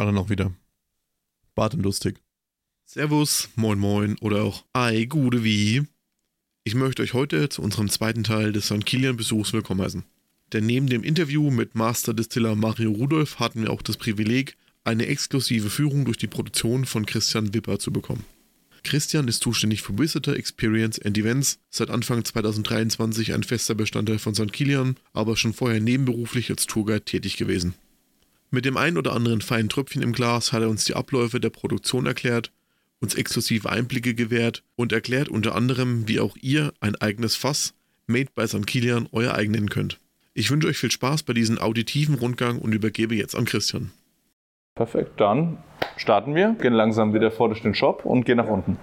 Lade noch wieder. Bart und lustig. Servus, moin moin oder auch Ei, Gude wie. Ich möchte euch heute zu unserem zweiten Teil des St. Kilian Besuchs willkommen heißen. Denn neben dem Interview mit Master Distiller Mario Rudolph hatten wir auch das Privileg, eine exklusive Führung durch die Produktion von Christian Wipper zu bekommen. Christian ist zuständig für Visitor Experience and Events, seit Anfang 2023 ein fester Bestandteil von St. Kilian, aber schon vorher nebenberuflich als Tourguide tätig gewesen. Mit dem ein oder anderen feinen Tröpfchen im Glas hat er uns die Abläufe der Produktion erklärt, uns exklusive Einblicke gewährt und erklärt unter anderem, wie auch ihr ein eigenes Fass, made by St. Kilian, euer eigen nennen könnt. Ich wünsche euch viel Spaß bei diesem auditiven Rundgang und übergebe jetzt an Christian. Perfekt, dann starten wir, gehen langsam wieder vor durch den Shop und gehen nach unten.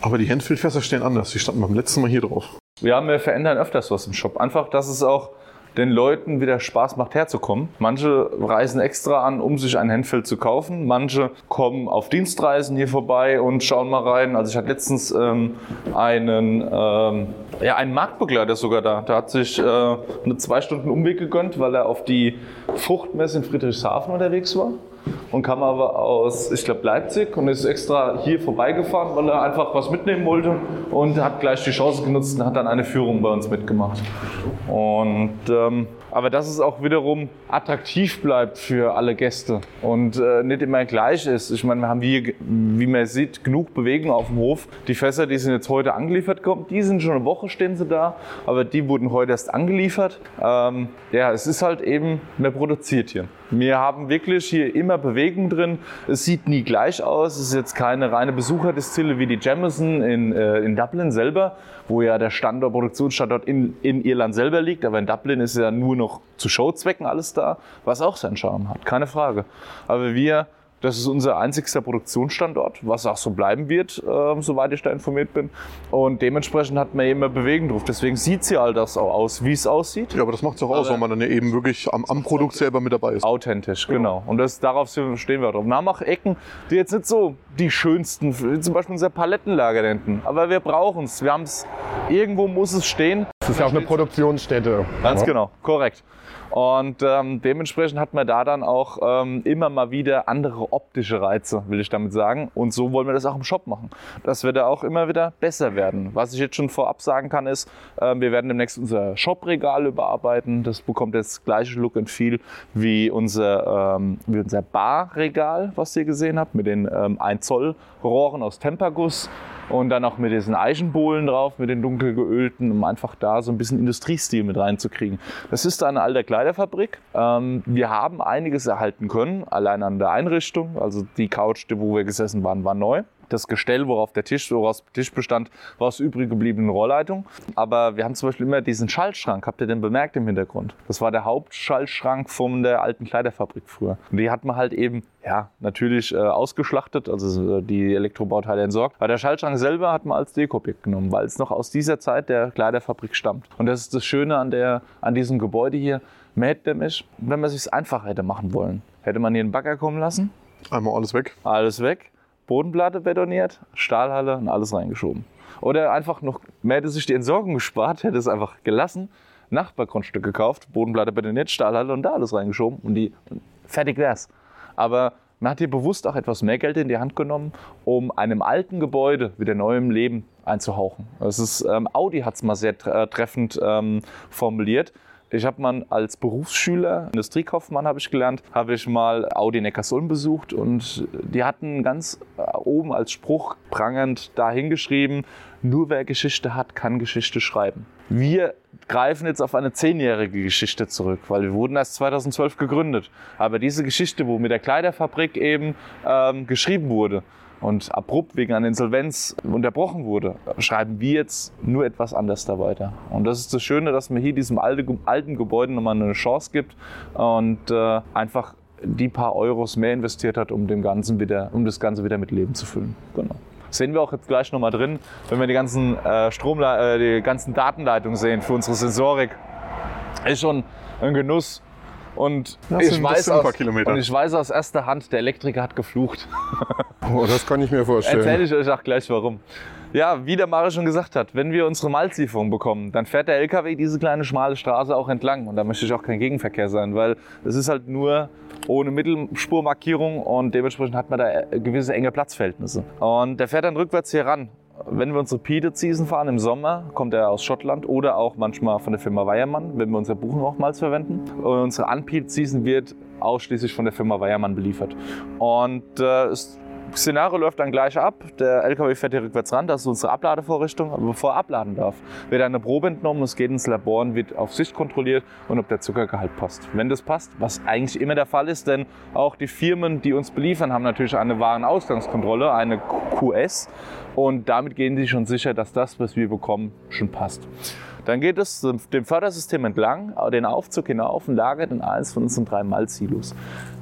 Aber die Handfieldfässer stehen anders. Die standen beim letzten Mal hier drauf. Ja, wir verändern öfters was im Shop. Einfach, dass es auch den Leuten wieder Spaß macht, herzukommen. Manche reisen extra an, um sich ein Handfeld zu kaufen. Manche kommen auf Dienstreisen hier vorbei und schauen mal rein. Also ich hatte letztens ähm, einen, ähm, ja, einen Marktbegleiter sogar da. Der hat sich äh, eine zwei Stunden Umweg gegönnt, weil er auf die Fruchtmesse in Friedrichshafen unterwegs war und kam aber aus, ich glaube, Leipzig und ist extra hier vorbeigefahren, weil er einfach was mitnehmen wollte und hat gleich die Chance genutzt und hat dann eine Führung bei uns mitgemacht. Und ähm, aber dass es auch wiederum attraktiv bleibt für alle Gäste und äh, nicht immer gleich ist. Ich meine, wir haben hier, wie man sieht, genug Bewegung auf dem Hof. Die Fässer, die sind jetzt heute angeliefert gekommen, die sind schon eine Woche stehen sie da, aber die wurden heute erst angeliefert. Ähm, ja, es ist halt eben, mehr produziert hier. Wir haben wirklich hier immer Bewegung drin. Es sieht nie gleich aus. Es ist jetzt keine reine Besucherdistille wie die Jameson in, äh, in Dublin selber, wo ja der Standort, Produktionsstandort in, in Irland selber liegt. Aber in Dublin ist ja nur noch zu Showzwecken alles da, was auch seinen Charme hat, keine Frage. Aber wir das ist unser einzigster Produktionsstandort, was auch so bleiben wird, äh, soweit ich da informiert bin. Und dementsprechend hat man immer Bewegung drauf. Deswegen sieht sie all das auch aus, wie es aussieht. Ja, aber das macht es auch aus, weil man dann ja eben wirklich am, am Produkt selber mit dabei ist. Authentisch, genau. Und das, darauf stehen wir drauf. Nachmachecken, die jetzt nicht so die schönsten, zum Beispiel unser Palettenlager hinten. Aber wir brauchen es. Wir haben es, irgendwo muss es stehen. Das ist ja auch eine Produktionsstätte. Ganz ja. genau, korrekt. Und ähm, dementsprechend hat man da dann auch ähm, immer mal wieder andere optische Reize, will ich damit sagen. Und so wollen wir das auch im Shop machen. Dass wir da auch immer wieder besser werden. Was ich jetzt schon vorab sagen kann, ist, äh, wir werden demnächst unser Shop-Regal überarbeiten. Das bekommt das gleiche Look and Feel wie unser, ähm, wie unser Barregal, was ihr gesehen habt, mit den ähm, 1 Zoll Rohren aus Temperguss und dann auch mit diesen Eichenbohlen drauf, mit den dunkel geölten, um einfach da so ein bisschen Industriestil mit reinzukriegen. Das ist eine alte Kleiderfabrik. Ähm, wir haben einiges erhalten können, allein an der Einrichtung. Also die Couch, wo wir gesessen waren, war neu. Das Gestell, worauf der Tisch, woraus der Tisch bestand, war aus übrig gebliebenen Rohrleitung. Aber wir haben zum Beispiel immer diesen Schaltschrank, habt ihr den bemerkt im Hintergrund? Das war der Hauptschaltschrank von der alten Kleiderfabrik früher. Und die hat man halt eben, ja, natürlich äh, ausgeschlachtet, also äh, die Elektrobauteile entsorgt. Aber der Schaltschrank selber hat man als Dekoobjekt genommen, weil es noch aus dieser Zeit der Kleiderfabrik stammt. Und das ist das Schöne an, der, an diesem Gebäude hier. Man hätte nämlich, wenn man es sich einfach hätte machen wollen, hätte man hier einen Bagger kommen lassen. Einmal alles weg. Alles weg Bodenplatte betoniert, Stahlhalle und alles reingeschoben. Oder einfach noch, man hätte sich die Entsorgung gespart, hätte es einfach gelassen, Nachbargrundstück gekauft, Bodenplatte betoniert, Stahlhalle und da alles reingeschoben und die, fertig wär's. Aber man hat hier bewusst auch etwas mehr Geld in die Hand genommen, um einem alten Gebäude wieder neuem Leben einzuhauchen. Das ist, ähm, Audi hat es mal sehr äh, treffend ähm, formuliert. Ich habe mal als Berufsschüler, Industriekaufmann habe ich gelernt, habe ich mal Audi Neckarsulm besucht und die hatten ganz äh, oben als Spruch prangend dahingeschrieben, nur wer Geschichte hat, kann Geschichte schreiben. Wir greifen jetzt auf eine zehnjährige Geschichte zurück, weil wir wurden erst 2012 gegründet. Aber diese Geschichte, wo mit der Kleiderfabrik eben ähm, geschrieben wurde, und abrupt wegen einer Insolvenz unterbrochen wurde, schreiben wir jetzt nur etwas anders da weiter. Und das ist das Schöne, dass man hier diesem alten, Gebäude nochmal eine Chance gibt und äh, einfach die paar Euros mehr investiert hat, um, dem Ganzen wieder, um das Ganze wieder mit Leben zu füllen. Genau. Sehen wir auch jetzt gleich nochmal drin, wenn wir die ganzen, äh, Strom, äh, die ganzen Datenleitungen sehen für unsere Sensorik. Ist schon ein Genuss, Und ich, weiß aus, und ich weiß aus erster Hand, der Elektriker hat geflucht. Oh, das kann ich mir vorstellen. Erzähle ich euch auch gleich warum. Ja, wie der Mare schon gesagt hat, wenn wir unsere Malzlieferung bekommen, dann fährt der LKW diese kleine schmale Straße auch entlang. Und da möchte ich auch kein Gegenverkehr sein, weil es ist halt nur ohne Mittelspurmarkierung und dementsprechend hat man da gewisse enge Platzverhältnisse. Und der fährt dann rückwärts hier ran. Wenn wir unsere Peated Season fahren im Sommer, kommt er aus Schottland oder auch manchmal von der Firma Weiermann, wenn wir unser Buchenrauchmalz verwenden. Und unsere Unpeated Season wird ausschließlich von der Firma Weiermann beliefert. Und äh, es Szenario läuft dann gleich ab. Der LKW fährt hier rückwärts ran. Das ist unsere Abladevorrichtung. Aber bevor er abladen darf, wird eine Probe entnommen. Es geht ins Labor und wird auf Sicht kontrolliert und ob der Zuckergehalt passt. Wenn das passt, was eigentlich immer der Fall ist, denn auch die Firmen, die uns beliefern, haben natürlich eine Warenausgangskontrolle, eine QS. Und damit gehen sie schon sicher, dass das, was wir bekommen, schon passt. Dann geht es dem Fördersystem entlang, den Aufzug hinauf und lagert in eins von unseren drei Malzsilos.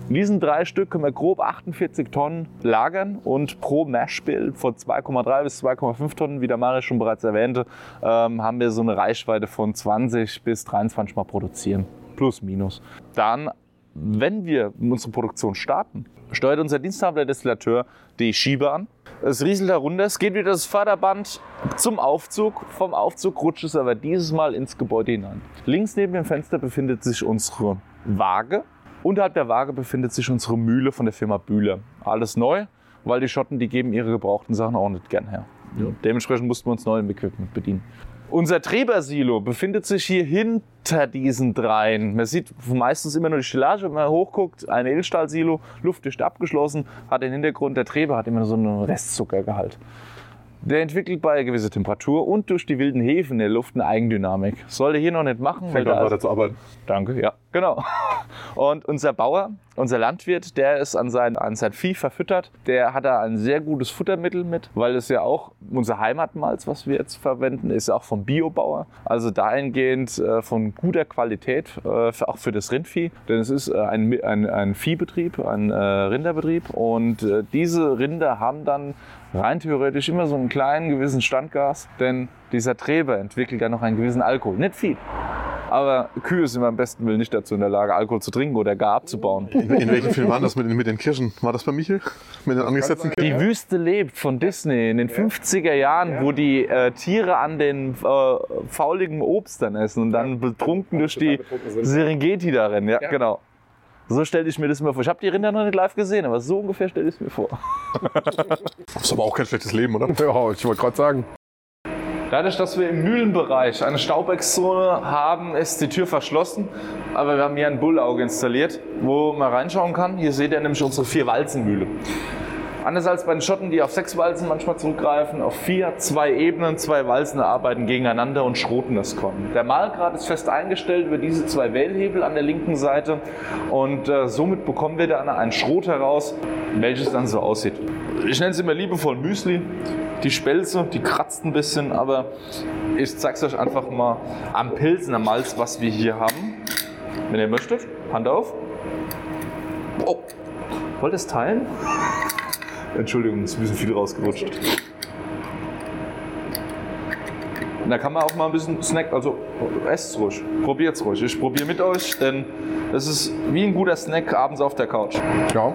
In diesen drei Stück können wir grob 48 Tonnen lagern und pro Mashbill von 2,3 bis 2,5 Tonnen, wie der Marius schon bereits erwähnte, ähm, haben wir so eine Reichweite von 20 bis 23 Mal produzieren. Plus, minus. Dann, wenn wir unsere Produktion starten, steuert unser Diensthabender Destillateur die Schiebe an. Es rieselt herunter, es geht wieder das Förderband zum Aufzug. Vom Aufzug rutscht es aber dieses Mal ins Gebäude hinein. Links neben dem Fenster befindet sich unsere Waage. Unterhalb der Waage befindet sich unsere Mühle von der Firma Bühler. Alles neu, weil die Schotten, die geben ihre gebrauchten Sachen auch nicht gern her. Dementsprechend mussten wir uns neuem Equipment bedienen. Unser Trebersilo befindet sich hier hinter diesen dreien. Man sieht meistens immer nur die Stellage, wenn man hochguckt. Ein Edelstahlsilo, luftdicht abgeschlossen, hat den Hintergrund, der Treber hat immer so einen Restzuckergehalt. Der entwickelt bei gewisser Temperatur und durch die wilden Hefen in der Luft eine Eigendynamik. Soll er hier noch nicht machen, Fängt an weiter zu arbeiten. Danke, ja, genau. Und unser Bauer, unser Landwirt, der ist an sein, an sein Vieh verfüttert. Der hat da ein sehr gutes Futtermittel mit, weil es ja auch unser Heimatmalz, was wir jetzt verwenden, ist auch vom Biobauer. Also dahingehend äh, von guter Qualität, äh, auch für das Rindvieh. Denn es ist äh, ein, ein, ein Viehbetrieb, ein Rinderbetrieb. Und diese Rinder haben dann rein theoretisch immer so einen kleinen gewissen Standgas. Denn dieser Treber entwickelt ja noch einen gewissen Alkohol. Nicht viel. Aber Kühe sind beim besten Willen nicht dazu in der Lage, Alkohol zu trinken oder gar abzubauen. In, in welchem Film war das mit, den- mit den Kirschen? War das bei Michel? Mit den angesetzten Kirschen? Die Wüste lebt von Disney in den 50er Jahren, wo die äh, Tiere an den äh, fauligen Obst dann essen und dann betrunken durch die Serengeti da rennen. Ja, genau. So stelle ich mir das mal vor. Ich habe die Rinder noch nicht live gesehen, aber so ungefähr stelle ich es mir vor. Das ist aber auch kein schlechtes Leben, oder? Ja, ich wollte gerade sagen. Dadurch, dass wir im Mühlenbereich eine Staubexzone haben, ist die Tür verschlossen. Aber wir haben hier ein Bullauge installiert, wo man reinschauen kann. Hier seht ihr nämlich unsere vier Walzenmühle. Anders als bei den Schotten, die auf sechs Walzen manchmal zurückgreifen, auf vier, zwei Ebenen, zwei Walzen arbeiten gegeneinander und schroten das Korn. Der Mahlgrad ist fest eingestellt über diese zwei Wählhebel an der linken Seite und äh, somit bekommen wir dann ein Schrot heraus, welches dann so aussieht. Ich nenne es immer liebevoll Müsli. Die Spelze, die kratzt ein bisschen, aber ich zeige es euch einfach mal am Pilsener Malz, was wir hier haben. Wenn ihr möchtet, Hand auf. Oh, wollt ihr es teilen? Entschuldigung, ist ein bisschen viel rausgerutscht. Da kann man auch mal ein bisschen Snack, also esst ruhig, probiert's ruhig. Ich probiere mit euch, denn es ist wie ein guter Snack abends auf der Couch. Ja,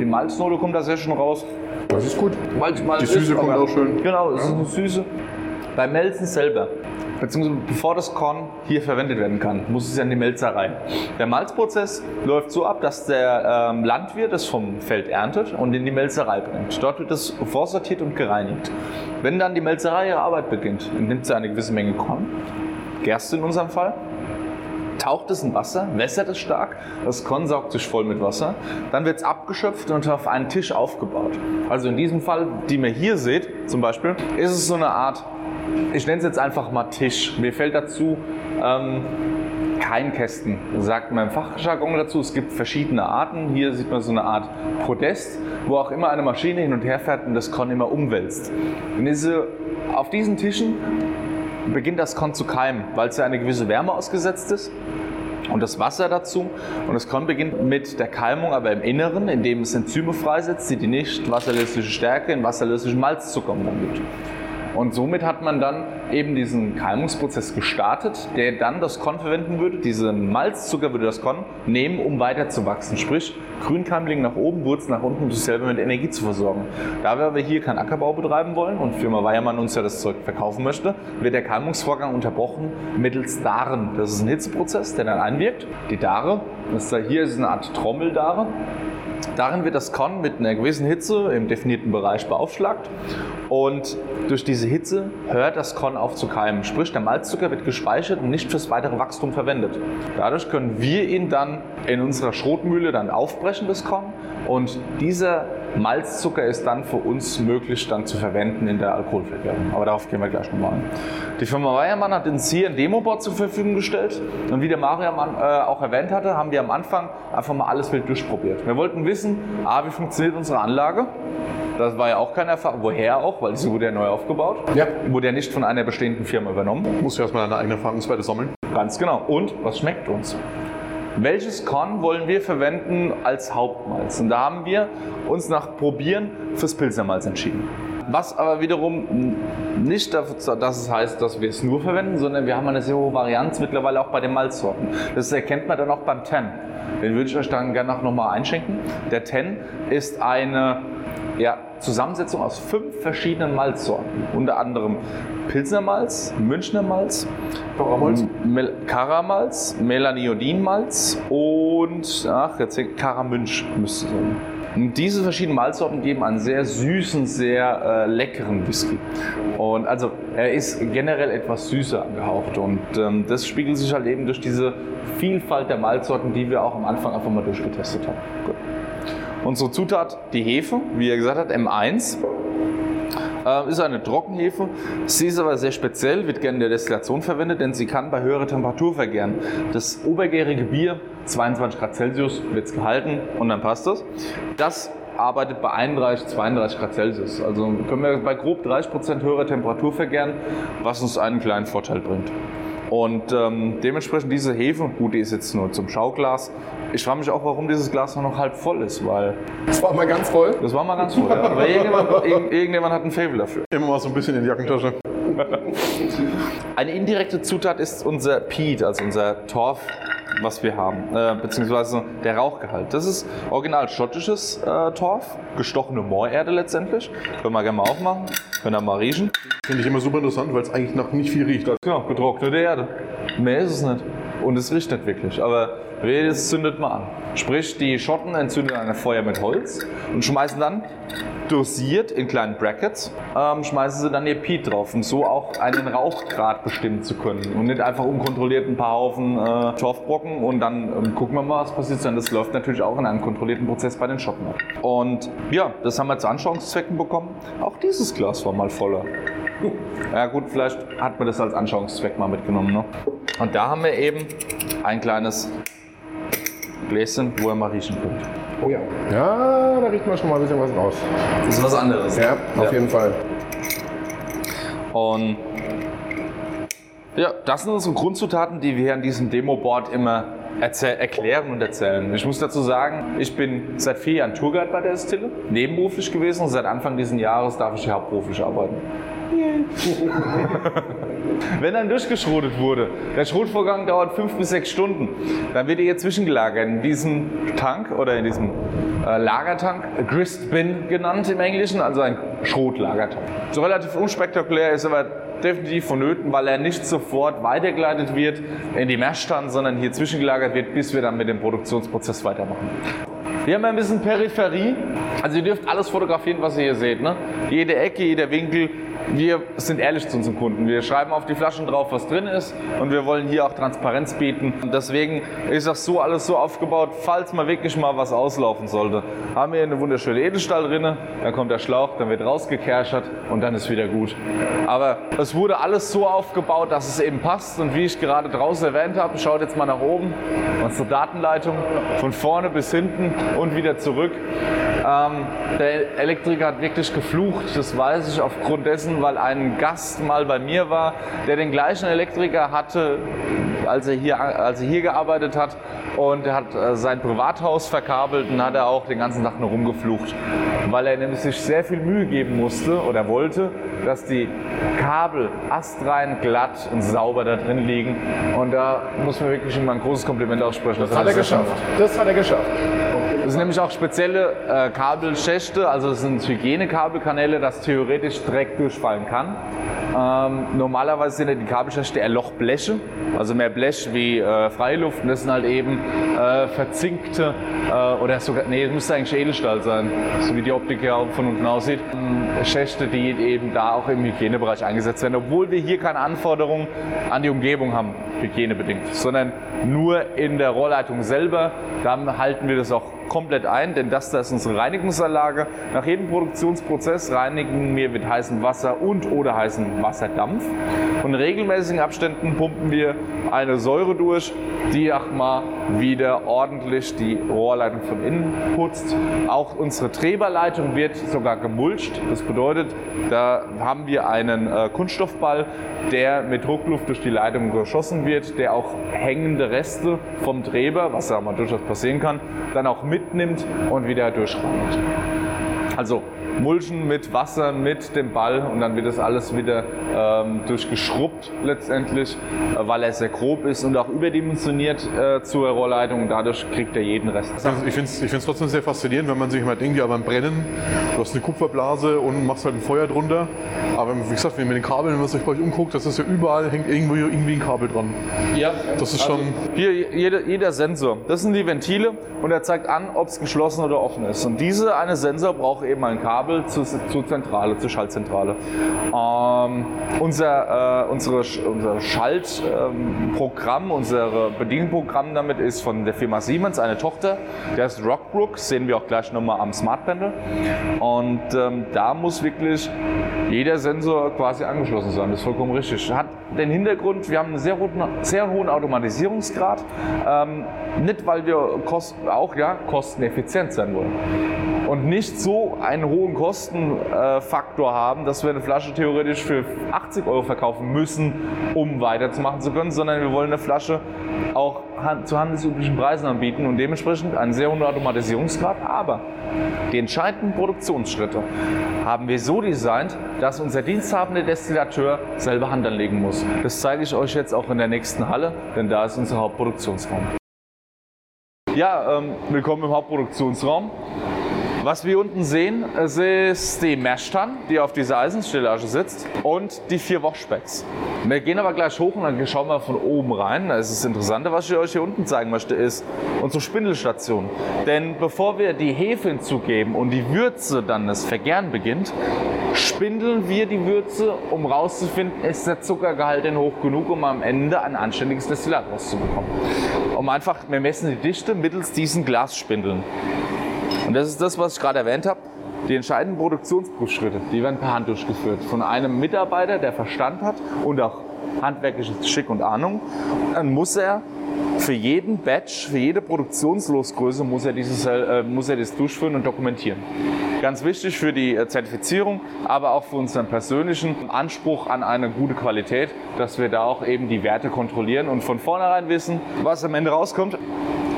Die Malznote kommt da sehr schön raus. das ist gut. Malz, Malz Die Süße ist, kommt auch schön. Genau, es ist eine Süße. Beim Melzen selber, beziehungsweise bevor das Korn hier verwendet werden kann, muss es ja in die Melzerei. Der Malzprozess läuft so ab, dass der ähm, Landwirt es vom Feld erntet und in die Melzerei bringt. Dort wird es vorsortiert und gereinigt. Wenn dann die Melzerei ihre Arbeit beginnt, nimmt sie eine gewisse Menge Korn, Gerste in unserem Fall, taucht es in Wasser, wässert es stark, das Korn saugt sich voll mit Wasser, dann wird es abgeschöpft und auf einen Tisch aufgebaut. Also in diesem Fall, die ihr hier seht, zum Beispiel, ist es so eine Art, ich nenne es jetzt einfach mal Tisch. Mir fällt dazu ähm, kein Kästen, sagt man im Fachjargon dazu. Es gibt verschiedene Arten. Hier sieht man so eine Art Podest, wo auch immer eine Maschine hin und her fährt und das Korn immer umwälzt. Und diese, auf diesen Tischen beginnt das Korn zu keimen, weil es ja eine gewisse Wärme ausgesetzt ist. Und das Wasser dazu. Und das Korn beginnt mit der Keimung, aber im Inneren, indem es Enzyme freisetzt, die die nicht wasserlösliche Stärke in wasserlöslichen Malzzucker umwandelt. Und somit hat man dann eben diesen Keimungsprozess gestartet, der dann das Korn verwenden würde. Diese Malzzucker würde das Korn nehmen, um weiter zu wachsen. Sprich, Grünkeimling nach oben, Wurzel nach unten, um sich selber mit Energie zu versorgen. Da wir aber hier keinen Ackerbau betreiben wollen und Firma Weiermann uns ja das Zeug verkaufen möchte, wird der Keimungsvorgang unterbrochen mittels Daren. Das ist ein Hitzeprozess, der dann einwirkt. Die Dare, das da hier ist eine Art Trommeldare. Darin wird das Korn mit einer gewissen Hitze im definierten Bereich beaufschlagt und durch diese Hitze hört das Korn auf zu keimen. Sprich, der Malzzucker wird gespeichert und nicht fürs weitere Wachstum verwendet. Dadurch können wir ihn dann in unserer Schrotmühle dann aufbrechen, das Korn. Und dieser Malzzucker ist dann für uns möglich dann zu verwenden in der Alkoholvergärung. Aber darauf gehen wir gleich nochmal ein. Die Firma Weiermann hat uns hier ein Demoboard zur Verfügung gestellt. Und wie der Mario äh, auch erwähnt hatte, haben wir am Anfang einfach mal alles wild durchprobiert. Wir wollten wissen, A, wie funktioniert unsere Anlage? Das war ja auch keine Erfahrung. Woher auch? Weil sie wurde ja neu aufgebaut. Ja. Wurde ja nicht von einer bestehenden Firma übernommen. Musst du erstmal deine eigene Erfahrungswerte sammeln. Ganz genau. Und was schmeckt uns? Welches Korn wollen wir verwenden als Hauptmalz? Und da haben wir uns nach Probieren fürs Pilzermalz entschieden. Was aber wiederum nicht dafür, dass es heißt, dass wir es nur verwenden, sondern wir haben eine sehr hohe Varianz mittlerweile auch bei den Malzsorten. Das erkennt man dann auch beim Ten. Den würde ich euch dann gerne nochmal einschenken. Der Ten ist eine ja, Zusammensetzung aus fünf verschiedenen Malzsorten. Unter anderem Pilsner Malz, Münchner Malz, Karamalz? Mel Karamalz, Melaniodin-Malz und ach, jetzt Karamünch müsste sein. Diese verschiedenen Malzsorten geben einen sehr süßen, sehr äh, leckeren Whisky. Und also er ist generell etwas süßer angehaucht und ähm, das spiegelt sich halt eben durch diese Vielfalt der Malzsorten, die wir auch am Anfang einfach mal durchgetestet haben. Gut. Unsere Zutat, die Hefe, wie er gesagt hat, M1. Äh, ist eine Trockenhefe. Sie ist aber sehr speziell, wird gerne in der Destillation verwendet, denn sie kann bei höherer Temperatur vergären. Das obergärige Bier, 22 Grad Celsius, wird es gehalten und dann passt das. Das arbeitet bei 31, 32 Grad Celsius. Also können wir bei grob 30 Prozent höherer Temperatur vergären, was uns einen kleinen Vorteil bringt. Und ähm, dementsprechend diese Hefe, gut, die ist jetzt nur zum Schauglas. Ich frage mich auch, warum dieses Glas nur noch halb voll ist, weil Das war mal ganz voll. das war mal ganz voll. Ja. Aber irgendjemand, irgend- irgendjemand hat ein Fable dafür. Immer mal so ein bisschen in die Jackentasche. Eine indirekte Zutat ist unser Peat, also unser Torf, was wir haben, äh, beziehungsweise der Rauchgehalt. Das ist original schottisches äh, Torf, gestochene Moorerde letztendlich. Können wir gerne mal aufmachen, können wir mal riechen. Finde ich immer super interessant, weil es eigentlich nach nicht viel riecht. Genau, getrocknete Erde. Mehr ist es nicht. Und es riecht nicht wirklich. Aber es zündet man an. Sprich, die Schotten entzünden ein Feuer mit Holz und schmeißen dann dosiert in kleinen Brackets, ähm, schmeißen sie dann ihr Peat drauf, um so auch einen Rauchgrad bestimmen zu können. Und nicht einfach unkontrolliert ein paar Haufen äh, Torfbrocken und dann ähm, gucken wir mal, was passiert. Sondern das läuft natürlich auch in einem kontrollierten Prozess bei den Schotten ab. Und ja, das haben wir zu Anschauungszwecken bekommen. Auch dieses Glas war mal voller. Ja gut, vielleicht hat man das als Anschauungszweck mal mitgenommen. Ne? Und da haben wir eben ein kleines Gläschen, wo ihr mal riechen könnt. Oh ja. Ja, da riecht man schon mal ein bisschen was raus. Das ist was anderes. Ja, auf Ja. jeden Fall. Und ja, das sind unsere Grundzutaten, die wir hier an diesem Demo-Board immer erklären und erzählen. Ich muss dazu sagen, ich bin seit vier Jahren Tourguide bei der Destille, nebenberuflich gewesen und seit Anfang dieses Jahres darf ich hier hauptberuflich arbeiten. Wenn dann durchgeschrotet wurde, der Schrotvorgang dauert fünf bis sechs Stunden, dann wird er hier zwischengelagert in diesem Tank oder in diesem äh, Lagertank, Grist Bin genannt im Englischen, also ein Schrotlagertank. So relativ unspektakulär ist aber definitiv vonnöten, weil er nicht sofort weitergeleitet wird in die Mashtan, sondern hier zwischengelagert wird, bis wir dann mit dem Produktionsprozess weitermachen. Wir haben ein bisschen Peripherie. Also ihr dürft alles fotografieren, was ihr hier seht. Ne? Jede Ecke, jeder Winkel. Wir sind ehrlich zu unseren Kunden. Wir schreiben auf die Flaschen drauf, was drin ist. Und wir wollen hier auch Transparenz bieten. Und deswegen ist das so alles so aufgebaut, falls mal wirklich mal was auslaufen sollte. Haben wir eine wunderschöne Edelstahlrinne. Dann kommt der Schlauch, dann wird rausgekerchert und dann ist wieder gut. Aber es wurde alles so aufgebaut, dass es eben passt. Und wie ich gerade draußen erwähnt habe, schaut jetzt mal nach oben. Unsere Datenleitung von vorne bis hinten und wieder zurück. Ähm, der Elektriker hat wirklich geflucht, das weiß ich aufgrund dessen, weil ein Gast mal bei mir war, der den gleichen Elektriker hatte, als er hier, als er hier gearbeitet hat und er hat äh, sein Privathaus verkabelt und hat er auch den ganzen Tag nur rumgeflucht, weil er nämlich sich sehr viel Mühe geben musste oder wollte, dass die Kabel astrein, glatt und sauber da drin liegen und da muss man wirklich immer ein großes Kompliment aussprechen. Das hat er geschafft. Das hat er geschafft. Das sind nämlich auch spezielle äh, Kabelschächte, also das sind Hygienekabelkanäle, dass theoretisch Dreck durchfallen kann. Ähm, normalerweise sind ja die Kabelschächte eher Lochbleche, also mehr Blech wie äh, Freiluft und das sind halt eben äh, verzinkte äh, oder sogar, nee, es müsste eigentlich Edelstahl sein, so wie die Optik ja auch von unten aussieht. Ähm, Schächte, die eben da auch im Hygienebereich eingesetzt werden, obwohl wir hier keine Anforderungen an die Umgebung haben, hygienebedingt, sondern nur in der Rohrleitung selber, dann halten wir das auch komplett ein, denn das, das ist unsere Reinigungsanlage. Nach jedem Produktionsprozess reinigen wir mit heißem Wasser und oder heißem Wasserdampf. Und in regelmäßigen Abständen pumpen wir eine Säure durch, die auch mal wieder ordentlich die Rohrleitung von innen putzt. Auch unsere Treberleitung wird sogar gemulcht. Das bedeutet, da haben wir einen äh, Kunststoffball, der mit Druckluft durch die Leitung geschossen wird, der auch hängende Reste vom Treber, was ja mal durchaus passieren kann, dann auch mitnimmt und wieder durchreinigt. Also mulchen mit Wasser, mit dem Ball und dann wird das alles wieder ähm, durchgeschrubbt letztendlich, äh, weil er sehr grob ist und auch überdimensioniert äh, zur Rohrleitung und dadurch kriegt er jeden Rest. Also ich finde es ich find's trotzdem sehr faszinierend, wenn man sich mal denkt, ja beim Brennen, du hast eine Kupferblase und machst halt ein Feuer drunter. Aber wie gesagt, wenn ihr mit den Kabeln, wenn man sich bei euch umguckt, das ist ja überall, hängt irgendwo irgendwie ein Kabel dran. Ja, Das ist schon. Hier, jeder, jeder Sensor, das sind die Ventile und er zeigt an, ob es geschlossen oder offen ist. Und diese eine Sensor braucht eben ein Kabel zur, zur Zentrale, zur Schaltzentrale. Ähm, unser, äh, unsere, unser Schaltprogramm, unser Bedienprogramm damit ist von der Firma Siemens, eine Tochter, der ist Rockbrook, sehen wir auch gleich nochmal am Smart Panel. Und ähm, da muss wirklich jeder Sensor quasi angeschlossen sein, das ist vollkommen richtig. Hat den Hintergrund, wir haben einen sehr hohen, sehr hohen Automatisierungsgrad, ähm, nicht weil wir kosten, auch ja, kosteneffizient sein wollen und nicht so einen hohen Kostenfaktor haben, dass wir eine Flasche theoretisch für 80 Euro verkaufen müssen, um weiterzumachen zu können, sondern wir wollen eine Flasche auch zu handelsüblichen Preisen anbieten und dementsprechend einen sehr hohen Automatisierungsgrad. Aber die entscheidenden Produktionsschritte haben wir so designt, dass unser diensthabender Destillateur selber Hand anlegen muss. Das zeige ich euch jetzt auch in der nächsten Halle, denn da ist unser Hauptproduktionsraum. Ja, ähm, willkommen im Hauptproduktionsraum. Was wir unten sehen, es ist die Meshtan, die auf dieser Eisenstellage sitzt und die vier Washbacks. Wir gehen aber gleich hoch und dann schauen wir von oben rein. Das ist das Interessante, was ich euch hier unten zeigen möchte, ist unsere Spindelstation. Denn bevor wir die Hefe hinzugeben und die Würze dann das Vergären beginnt, spindeln wir die Würze, um rauszufinden, ist der Zuckergehalt denn hoch genug, um am Ende ein anständiges Destillat rauszubekommen. Um einfach, wir messen die Dichte mittels diesen Glasspindeln. Und das ist das, was ich gerade erwähnt habe. Die entscheidenden Produktionsprüfschritte, die werden per Hand durchgeführt. Von einem Mitarbeiter, der Verstand hat und auch handwerkliches Geschick und Ahnung. Dann muss er für jeden Batch, für jede Produktionslosgröße muss er, dieses, äh, muss er das durchführen und dokumentieren. Ganz wichtig für die äh, Zertifizierung, aber auch für unseren persönlichen Anspruch an eine gute Qualität, dass wir da auch eben die Werte kontrollieren und von vornherein wissen, was am Ende rauskommt.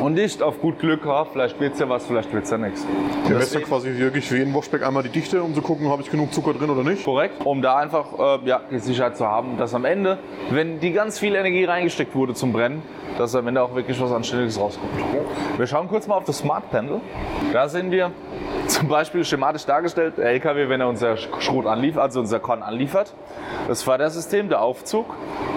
Und nicht auf gut Glück, ha, vielleicht wird's ja was, vielleicht wird's ja nichts. Wir messen quasi wirklich für jeden Washback einmal die Dichte, um zu gucken, habe ich genug Zucker drin oder nicht. Korrekt, um da einfach äh, ja, die Sicherheit zu haben, dass am Ende, wenn die ganz viel Energie reingesteckt wurde zum Brennen, dass am Ende auch wirklich was Anständiges rauskommt. Wir schauen kurz mal auf das Smart Panel. Da sehen wir zum Beispiel schematisch dargestellt, der LKW, wenn er unser Schrot anliefert, also unser Korn anliefert, das Fördersystem, der Aufzug,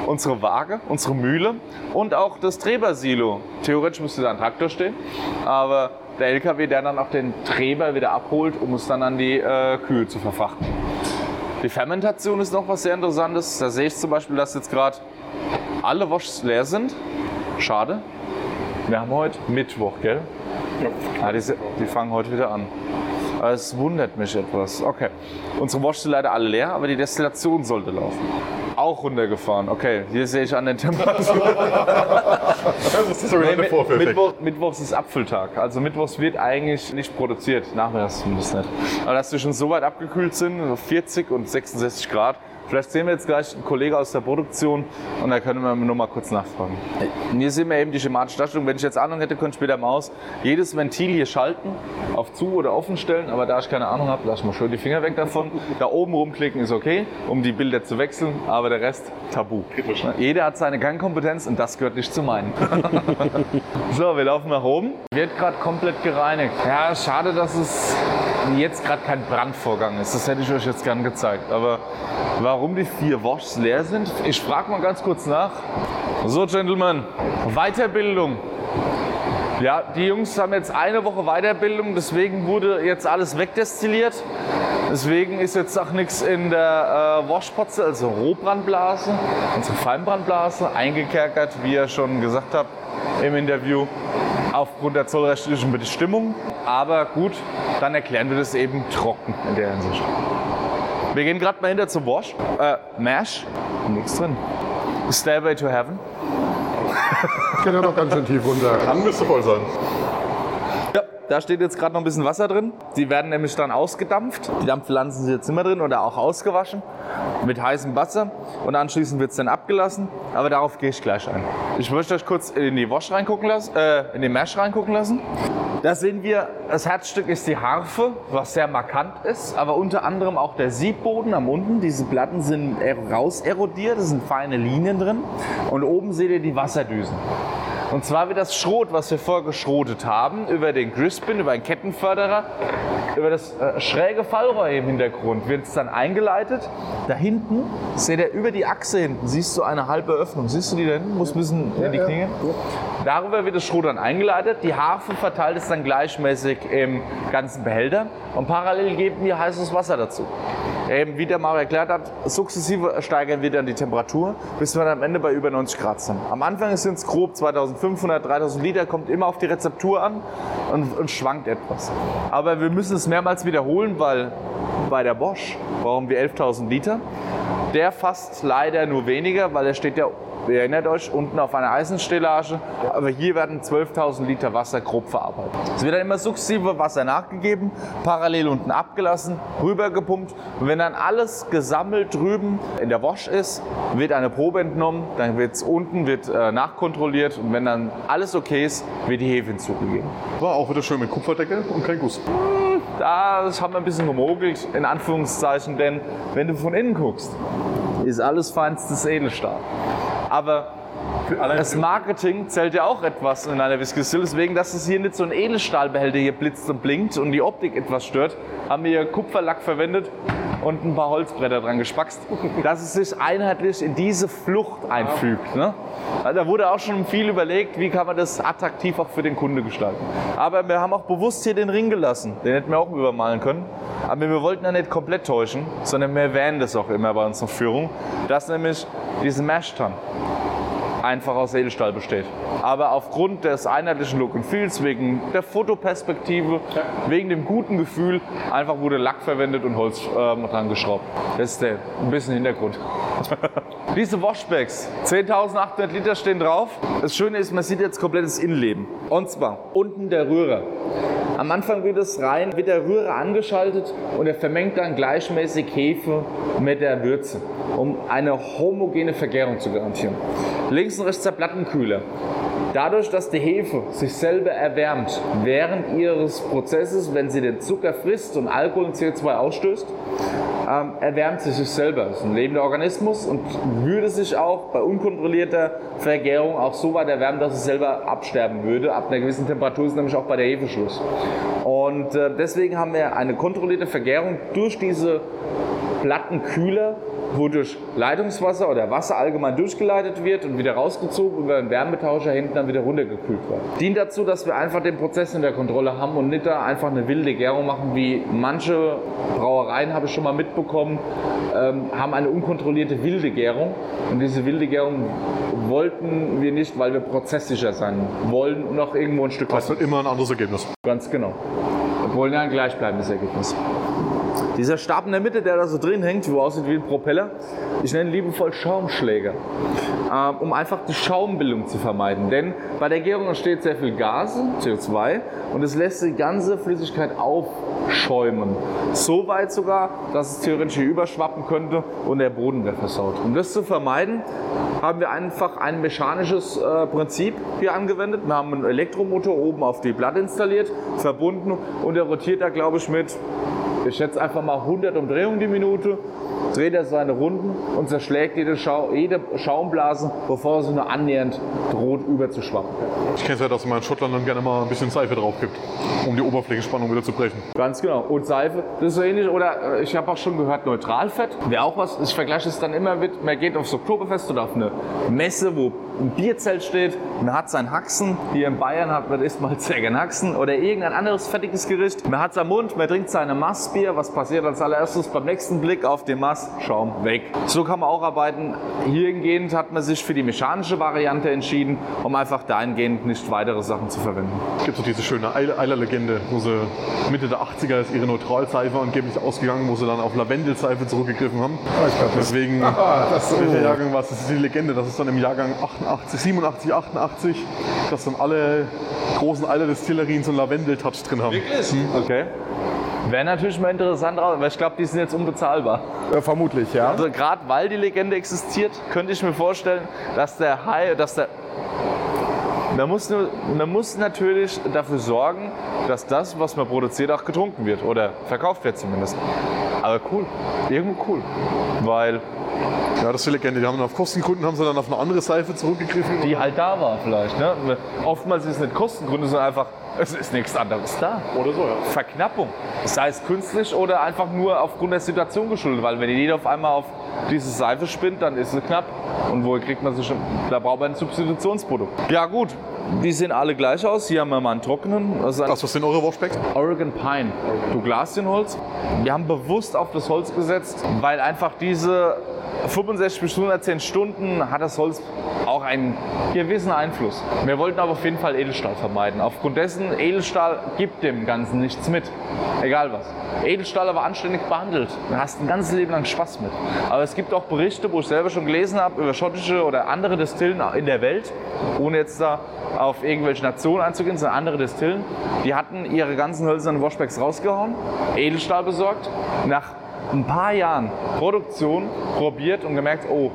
unsere Waage, unsere Mühle und auch das Trebersilo. Theoretisch müsste da ein Traktor stehen, aber der LKW, der dann auch den Treber wieder abholt, um es dann an die äh, Kühe zu verfrachten. Die Fermentation ist noch was sehr Interessantes. Da sehe ich zum Beispiel, dass jetzt gerade alle Woschs leer sind. Schade. Wir haben heute Mittwoch, gell? Ja. die, se- die fangen heute wieder an. Aber Es wundert mich etwas. Okay. Unsere Woschs sind leider alle leer, aber die Destillation sollte laufen. Auch runtergefahren. Okay, hier sehe ich an den Temperaturen. Das ist der sogenannte Nee. Mittwoch, Mittwochs ist Apfeltag. Also Mittwochs wird eigentlich nicht produziert. Nachmittags zumindest nicht. Aber dass wir schon so weit abgekühlt sind, so 40 und 66 Grad. Vielleicht sehen wir jetzt gleich einen Kollegen aus der Produktion und da können wir nur mal kurz nachfragen. Hier sehen wir eben die schematische Darstellung. Wenn ich jetzt Ahnung hätte, könnte ich später Maus jedes Ventil hier schalten, auf zu oder offen stellen. Aber da ich keine Ahnung habe, lasse ich mal schön die Finger weg davon. Da oben rumklicken ist okay, um die Bilder zu wechseln, aber der Rest tabu. Jeder hat seine Gangkompetenz und das gehört nicht zu meinen. So, wir laufen nach oben. Wird gerade komplett gereinigt. Ja, schade, dass es jetzt gerade kein Brandvorgang ist. Das hätte ich euch jetzt gern gezeigt. Aber warum die vier Washs leer sind? Ich frage mal ganz kurz nach. So, Gentlemen, Weiterbildung. Ja, die Jungs haben jetzt eine Woche Weiterbildung, deswegen wurde jetzt alles wegdestilliert. Deswegen ist jetzt auch nichts in der äh, Washpotze, also Rohbrandblase, unsere Feinbrandblase, eingekerkert, wie ihr schon gesagt habt im Interview, aufgrund der zollrechtlichen Bestimmung. Aber gut, dann erklären wir das eben trocken in der Hinsicht. Wir gehen gerade mal hinter zum Wash. Äh, Mash, nichts drin. Stairway to Heaven. Geht ja noch ganz schön tief runter. Dann müsste voll sein. Ja, da steht jetzt gerade noch ein bisschen Wasser drin. Die werden nämlich dann ausgedampft. Die Dampfpflanzen sind jetzt immer drin oder auch ausgewaschen mit heißem Wasser. Und anschließend wird es dann abgelassen. Aber darauf gehe ich gleich ein. Ich möchte euch kurz in die Wash reingucken lassen, äh, in den Mash reingucken lassen. Da sehen wir, das Herzstück ist die Harfe, was sehr markant ist, aber unter anderem auch der Siebboden am unten. Diese Platten sind raus erodiert, es sind feine Linien drin. Und oben seht ihr die Wasserdüsen. Und zwar wird das Schrot, was wir vorher geschrotet haben, über den Grispin, über einen Kettenförderer, über das äh, schräge Fallrohr im Hintergrund, wird es dann eingeleitet. Da hinten, seht ihr über die Achse hinten, siehst du eine halbe Öffnung. Siehst du die da hinten? Muss ein bisschen in die. Klinge. Darüber wird das Schrot dann eingeleitet. Die Harfe verteilt es dann gleichmäßig im ganzen Behälter. Und parallel geben wir heißes Wasser dazu. Eben, wie der Mario erklärt hat, sukzessive steigern wir dann die Temperatur, bis wir dann am Ende bei über 90 Grad sind. Am Anfang sind es grob 2500, 3000 Liter, kommt immer auf die Rezeptur an und, und schwankt etwas. Aber wir müssen es mehrmals wiederholen, weil bei der Bosch brauchen wir 11.000 Liter. Der fasst leider nur weniger, weil er steht ja, ihr erinnert euch, unten auf einer Eisenstellage. Aber hier werden 12.000 Liter Wasser grob verarbeitet. Es wird dann immer sukzessive Wasser nachgegeben, parallel unten abgelassen, rübergepumpt. Und wenn dann alles gesammelt drüben in der Wash ist, wird eine Probe entnommen, dann wird es unten wird, äh, nachkontrolliert und wenn dann alles okay ist, wird die Hefe hinzugegeben. War auch wieder schön mit Kupferdeckel und kein Guss. Da haben wir ein bisschen gemogelt, in Anführungszeichen, denn wenn du von innen guckst, ist alles feinstes Edelstahl. Aber das Marketing zählt ja auch etwas in einer Whisky Still. Deswegen, dass es hier nicht so ein Edelstahlbehälter hier blitzt und blinkt und die Optik etwas stört, haben wir hier Kupferlack verwendet und ein paar Holzbretter dran gespackst, dass es sich einheitlich in diese Flucht einfügt. Ne? Also Da wurde auch schon viel überlegt, wie kann man das attraktiv auch für den Kunde gestalten. Aber wir haben auch bewusst hier den Ring gelassen. Den hätten wir auch übermalen können. Aber wir wollten ja nicht komplett täuschen, sondern wir erwähnen das auch immer bei unserer Führung, dass nämlich diese einfach aus Edelstahl besteht. Aber aufgrund des einheitlichen Look and Feels, wegen der Fotoperspektive, wegen dem guten Gefühl, einfach wurde Lack verwendet und Holz ähm, dran geschraubt. Das ist der, ein bisschen Hintergrund. Diese Washbacks, 10.800 Liter stehen drauf. Das Schöne ist, man sieht jetzt komplettes Innenleben. Und zwar unten der Rührer. Am Anfang wird es rein, wird der Rührer angeschaltet und er vermengt dann gleichmäßig Hefe mit der Würze, um eine homogene Vergärung zu garantieren. Links und rechts der Plattenkühler. Dadurch, dass die Hefe sich selber erwärmt während ihres Prozesses, wenn sie den Zucker frisst und Alkohol und CO2 ausstößt, ähm, erwärmt sie sich selber. Das ist ein lebender Organismus und würde sich auch bei unkontrollierter Vergärung auch so weit erwärmen, dass es selber absterben würde. Ab einer gewissen Temperatur ist nämlich auch bei der Hefe Schluss. Und äh, deswegen haben wir eine kontrollierte Vergärung durch diese Plattenkühler, wo durch Leitungswasser oder Wasser allgemein durchgeleitet wird und wieder rausgezogen und über einen Wärmetauscher hinten dann wieder runtergekühlt wird. Dient dazu, dass wir einfach den Prozess in der Kontrolle haben und nicht da einfach eine wilde Gärung machen, wie manche Brauereien, habe ich schon mal mitbekommen, ähm, haben eine unkontrollierte wilde Gärung. Und diese wilde Gärung wollten wir nicht, weil wir prozesssicher sein wollen und auch irgendwo ein Stück Das wird immer ein anderes Ergebnis. Ganz genau. wollen ja ein gleichbleibendes Ergebnis. Dieser Stab in der Mitte, der da so drin hängt, wo aussieht wie ein Propeller, ich nenne ihn liebevoll Schaumschläger, ähm, um einfach die Schaumbildung zu vermeiden. Denn bei der Gärung entsteht sehr viel Gas, CO2, und es lässt die ganze Flüssigkeit aufschäumen. So weit sogar, dass es theoretisch hier überschwappen könnte und der Boden wäre versaut. Um das zu vermeiden, haben wir einfach ein mechanisches äh, Prinzip hier angewendet. Wir haben einen Elektromotor oben auf die Platte installiert, verbunden und der rotiert da, glaube ich, mit ich schätze einfach mal 100 Umdrehungen die Minute, dreht er seine Runden und zerschlägt jede, Schau jede Schaumblase, bevor sie nur annähernd droht überzuschwappen. Ich kenne es ja, dass man in Schottland dann gerne mal ein bisschen Seife drauf gibt, um die Oberflächenspannung wieder zu brechen. Ganz genau. Und Seife, das ist so ähnlich. Oder äh, ich habe auch schon gehört, Neutralfett wäre auch was. Ich vergleiche es dann immer mit, man geht auf so Oktoberfest oder auf eine Messe, wo ein Bierzelt steht, man hat sein Haxen. Hier in Bayern hat man isst mal sehr gern Haxen oder irgendein anderes fettiges Gericht. Man hat seinen Mund, man trinkt seine Massbier. Was passiert als allererstes beim nächsten Blick auf den Mass? Schaum weg. So kann man auch arbeiten. Hiergehend hat man sich für die mechanische Variante entschieden, um einfach dahingehend nicht weitere Sachen zu verwenden. Es gibt so diese schöne Eil- Eiler-Legende, wo sie Mitte der 80er ist ihre Neutralseife angeblich ausgegangen, wo sie dann auf Lavendelseife zurückgegriffen haben. Ah, ich glaub, das- Deswegen, Ah, das so. welcher Jahrgang war es? Das ist die Legende, das ist dann im Jahrgang 88, 87, 88, dass dann alle großen Eiler-Destillerien so einen Lavendel-Touch drin haben. Okay. Wäre natürlich mal interessant, aber ich glaube, die sind jetzt unbezahlbar. Äh, vermutlich, ja. Also gerade weil die Legende existiert, könnte ich mir vorstellen, dass der Hai, dass der man muss, nur, man muss natürlich dafür sorgen, dass das, was man produziert, auch getrunken wird oder verkauft wird zumindest. Aber cool, irgendwo cool, weil Ja, das ist die Legende. Die haben dann auf Kostengründen haben sie dann auf eine andere Seife zurückgegriffen. die halt da war vielleicht. Ne? Oftmals ist es nicht Kostengründe, sondern einfach, es ist nichts anderes da. Oder so, ja. Verknappung. Sei es künstlich oder einfach nur aufgrund der Situation geschuldet. Weil wenn jeder auf einmal auf diese Seife spinnt, dann ist sie knapp. Und woher kriegt man sie schon? Da braucht man ein Substitutionsprodukt. Ja gut, die sehen alle gleich aus. Hier haben wir mal einen trockenen. Das ist ein Das, was sind eure Washbacks? Oregon Pine, Douglasien-Holz. Wir haben bewusst auf das Holz gesetzt, weil einfach diese 65 bis 110 Stunden hat das Holz auch einen gewissen Einfluss. Wir wollten aber auf jeden Fall Edelstahl vermeiden. Aufgrund dessen, Edelstahl gibt dem Ganzen nichts mit. Egal was. Edelstahl aber anständig behandelt. Du hast ein ganzes Leben lang Spaß mit. Aber es gibt auch Berichte, wo ich selber schon gelesen habe, über schottische oder andere Destillen in der Welt, ohne jetzt da auf irgendwelche Nationen einzugehen, sondern andere Destillen, die hatten ihre ganzen hölzernen Washbacks rausgehauen, Edelstahl besorgt, nach ein paar Jahren Produktion probiert und gemerkt, oh,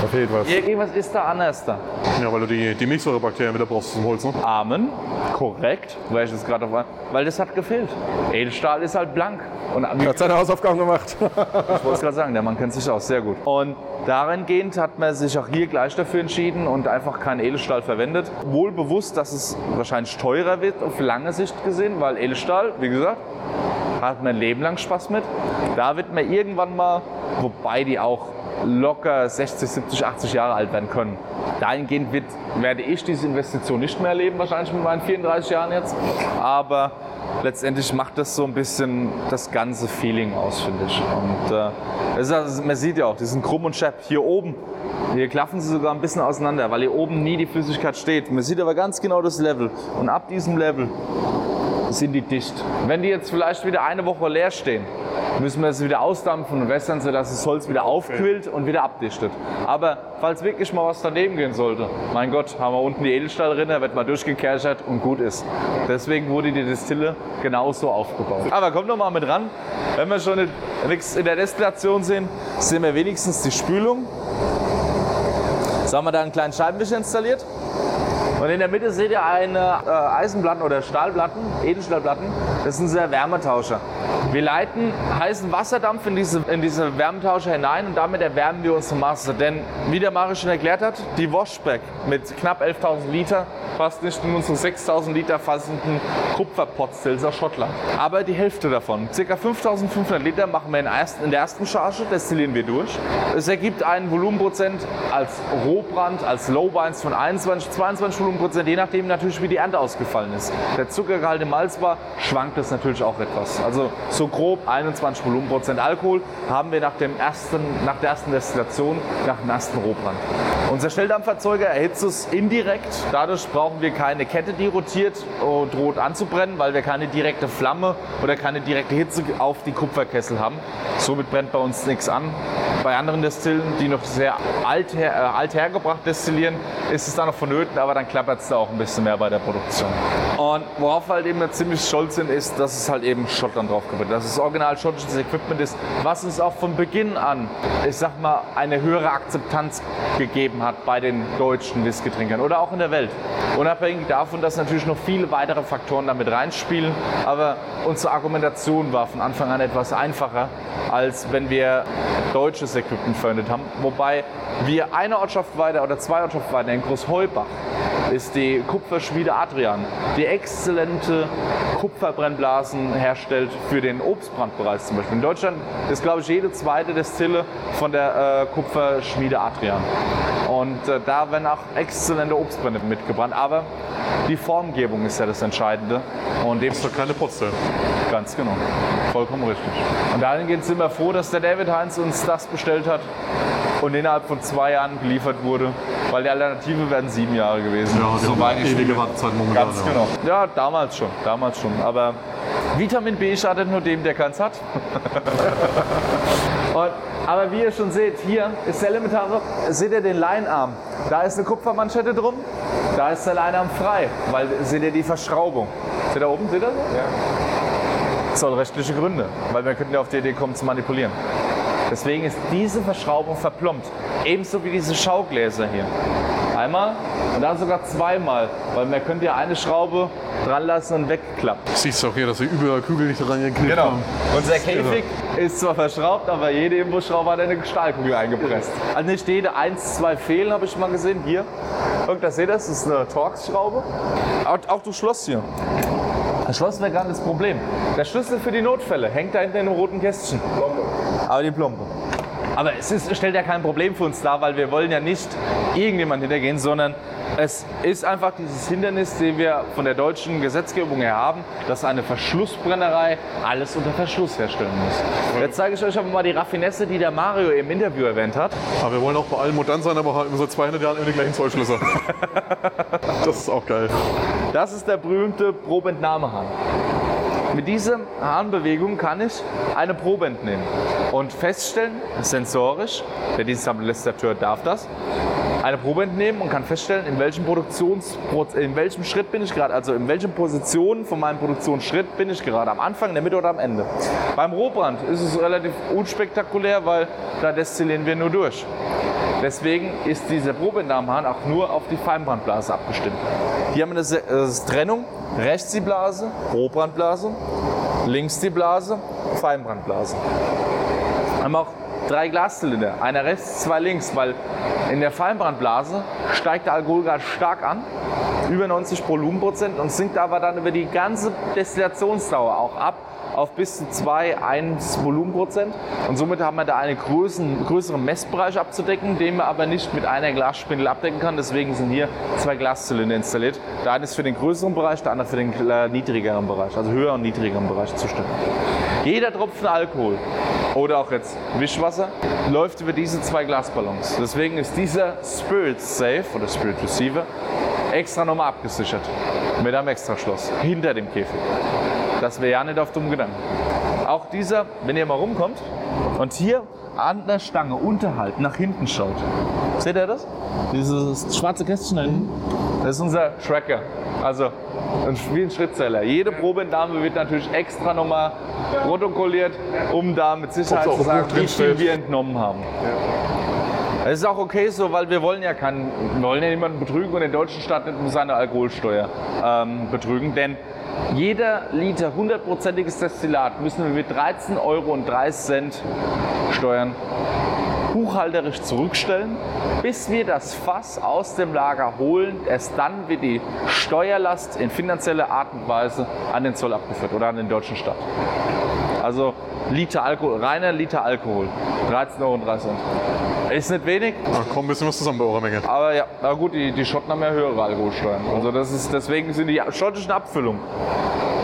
Da fehlt was. irgendwas ist da anders da. Ja, weil du die, die Milchsäurebakterien wieder brauchst zum Holz, ne? Amen, korrekt, weil ich das gerade auf, weil das hat gefehlt. Edelstahl ist halt blank. Und Er hat seine Hausaufgaben gemacht. Ich wollte es gerade sagen, der Mann kennt sich aus, sehr gut. Und dahingehend hat man sich auch hier gleich dafür entschieden und einfach keinen Edelstahl verwendet. Wohl bewusst, dass es wahrscheinlich teurer wird auf lange Sicht gesehen, weil Edelstahl, wie gesagt, hat man ein Leben lang Spaß mit. Da wird man irgendwann mal, wobei die auch locker 60, 70, 80 Jahre alt werden können. Dahingehend wird, werde ich diese Investition nicht mehr erleben, wahrscheinlich mit meinen 34 Jahren jetzt. Aber letztendlich macht das so ein bisschen das ganze Feeling aus, finde ich. Und äh, also, man sieht ja auch, die sind krumm und schepp. Hier oben, hier klaffen sie sogar ein bisschen auseinander, weil hier oben nie die Flüssigkeit steht. Man sieht aber ganz genau das Level. Und ab diesem Level sind die dicht. Wenn die jetzt vielleicht wieder eine Woche leer stehen, müssen wir es wieder ausdampfen und wässern, sodass das Holz wieder aufquillt und wieder abdichtet. Aber falls wirklich mal was daneben gehen sollte, mein Gott, haben wir unten die Edelstahlrinne, wird mal durchgekerchert und gut ist. Deswegen wurde die Destille genauso aufgebaut. Aber kommt noch mal mit ran. Wenn wir schon nichts in der Destillation sehen, sehen wir wenigstens die Spülung. Jetzt haben wir da einen kleinen Scheibenwischer installiert. Und in der Mitte seht ihr eine äh, Eisenplatten oder Stahlplatten, Edelstahlplatten. Das ist unser Wärmetauscher. Wir leiten heißen Wasserdampf in diese, in diese Wärmetauscher hinein und damit erwärmen wir unsere Masse. Denn, wie der Mario schon erklärt hat, die Washback mit knapp 11.000 Liter passt nicht in unsere 6.000 Liter fassenden Kupferpotzels aus Schottland. Aber die Hälfte davon, ca. 5.500 Liter, machen wir in, erst, in der ersten Charge, destillieren wir durch. Es ergibt einen Volumenprozent als Rohbrand, als Lowbines von 21, 22 Volumenprozent, je nachdem natürlich, wie die Ernte ausgefallen ist. Der Zuckergehalt im Malz war, schwankt es natürlich auch etwas. Also so grob 21 Volumenprozent Alkohol haben wir nach, dem ersten, nach der ersten Destillation, nach dem ersten Rohbrand. Unser Schnelldampferzeuger erhitzt es indirekt. Dadurch brauchen wir keine Kette, die rotiert und droht anzubrennen, weil wir keine direkte Flamme oder keine direkte Hitze auf die Kupferkessel haben. Somit brennt bei uns nichts an. Bei anderen Destillen, die noch sehr alt, her, äh, alt hergebracht destillieren, ist es da noch vonnöten, aber dann klappert es da auch ein bisschen mehr bei der Produktion. Und worauf wir halt eben ziemlich stolz sind, ist, dass es halt eben Schottland drauf gibt. Dass es original schottisches Equipment ist, was uns auch von Beginn an, ich sag mal, eine höhere Akzeptanz gegeben hat bei den deutschen Whisky-Trinkern oder auch in der Welt. Unabhängig davon, dass natürlich noch viele weitere Faktoren damit reinspielen, aber unsere Argumentation war von Anfang an etwas einfacher, als wenn wir deutsches Equipment verwendet haben. Wobei wir eine Ortschaft weiter oder zwei Ortschaften weiter in Großheubach ist die Kupferschmiede Adrian, die exzellente Kupferbrennblasen herstellt für den Obstbrandbereich zum Beispiel. In Deutschland ist, glaube ich, jede zweite Destille von der äh, Kupferschmiede Adrian. Und äh, da werden auch exzellente Obstbrände mitgebrannt. Aber die Formgebung ist ja das Entscheidende. Und dem Das ist doch keine Potze. Ganz genau. Vollkommen richtig. Und dahingehend sind wir froh, dass der David Heinz uns das bestellt hat und innerhalb von zwei Jahren geliefert wurde, weil die Alternative wären sieben Jahre gewesen. Ja, die ich ewige finde. Wartezeit momentan. Ganz ja. genau. Ja, damals schon, damals schon. Aber Vitamin B schadet nur dem, der keins hat. Und, aber wie ihr schon seht, hier ist der elementare, seht ihr den Leinarm. Da ist eine Kupfermanschette drum, da ist der Leinarm frei, weil seht ihr die Verschraubung. Seht ihr da oben, seht ihr das? Ja. Zollrechtliche Gründe, weil wir könnten ja auf die Idee kommen zu manipulieren. Deswegen ist diese Verschraubung verplombt. Ebenso wie diese Schaugläser hier. Einmal und dann sogar zweimal, weil man könnte ja eine Schraube dran lassen und wegklappen. Siehst du auch hier, dass sie überall Kügel nicht dran geknippt Genau. haben. Unser Käfig ist zwar verschraubt, aber jede Imbusschraube hat eine Stahlkugel eingepresst. Also nicht jede, eins, zwei fehlen, habe ich mal gesehen. Hier. Und das seht ihr, das ist eine Torx-Schraube. Auch, auch das Schloss hier. Das Schloss wäre gar nicht das Problem. Der Schlüssel für die Notfälle hängt da hinten in einem roten Kästchen. Aber die Plombe. Aber es ist, stellt ja kein Problem für uns dar, weil wir wollen ja nicht irgendjemand hintergehen, sondern es ist einfach dieses Hindernis, den wir von der deutschen Gesetzgebung her haben, dass eine Verschlussbrennerei alles unter Verschluss herstellen muss. Jetzt zeige ich euch aber mal die Raffinesse, die der Mario im Interview erwähnt hat. Aber wir wollen auch bei allem modern sein, aber haben seit 200 Jahren immer die gleichen Zollschlüssel. das ist auch geil. Das ist der berühmte Probeentnahmehahn. Mit dieser Hahnbewegung kann ich eine Probe entnehmen und feststellen, sensorisch, der Dienstleister darf das, eine Probe entnehmen und kann feststellen, in welchem Produktionsproz in welchem Schritt bin ich gerade, also in welchen Positionen von meinem Produktionsschritt bin ich gerade, am Anfang, in der Mitte oder am Ende. Beim Rohbrand ist es relativ unspektakulär, weil da destillieren wir nur durch. Deswegen ist dieser Probeentnahmehahn auch nur auf die Feinbrandblase abgestimmt. Hier haben wir eine äh, Trennung. Rechts die Blase, Rohbrandblase, links die Blase, Feinbrandblase. Wir haben auch drei Glaszylinder, einer rechts, zwei links, weil in der Feinbrandblase steigt der Alkoholgrad stark an, über 90 Volumenprozent und sinkt aber dann über die ganze Destillationsdauer auch ab auf bis zu 2, 1 Volumenprozent. Und somit haben wir da einen größeren, größeren Messbereich abzudecken, den man aber nicht mit einer Glasspindel abdecken kann. Deswegen sind hier zwei Glaszylinder installiert. Der eine ist für den größeren Bereich, der andere für den äh, niedrigeren Bereich, also höheren und niedrigeren Bereich zuständig. Jeder Tropfen Alkohol oder auch jetzt Wischwasser läuft über diese zwei Glasballons. Deswegen ist dieser Spirit Safe oder Spirit Receiver extra nochmal abgesichert mit einem Extraschloss hinter dem Käfig. Das wäre ja nicht auf dumm Gedanken. Auch dieser, wenn ihr mal rumkommt und hier an der Stange unterhalb nach hinten schaut. Seht ihr das? Dieses schwarze Kästchen da hinten? Das ist unser Tracker. Also ein- wie ein Schrittzähler. Jede Probeentnahme wird natürlich extra nochmal protokolliert, um da mit Sicherheit zu sagen, wie viel wir entnommen haben. Es ist auch okay so, weil wir wollen ja keinen, wir wollen ja niemanden betrügen und den deutschen Staat nicht um seine Alkoholsteuer ähm, betrügen, denn jeder Liter hundertprozentiges Destillat müssen wir mit 13,30 Euro Steuern buchhalterisch zurückstellen, bis wir das Fass aus dem Lager holen. Erst dann wird die Steuerlast in finanzieller Art und Weise an den Zoll abgeführt oder an den deutschen Staat. Also Liter Alkohol, reiner Liter Alkohol, 13,30 Euro. Ist nicht wenig, Da kommt ein bisschen was zusammen bei eurer Menge. aber ja, na gut, die, die Schotten haben ja höhere Alkoholsteuern. Also das ist, deswegen sind die schottischen Abfüllungen,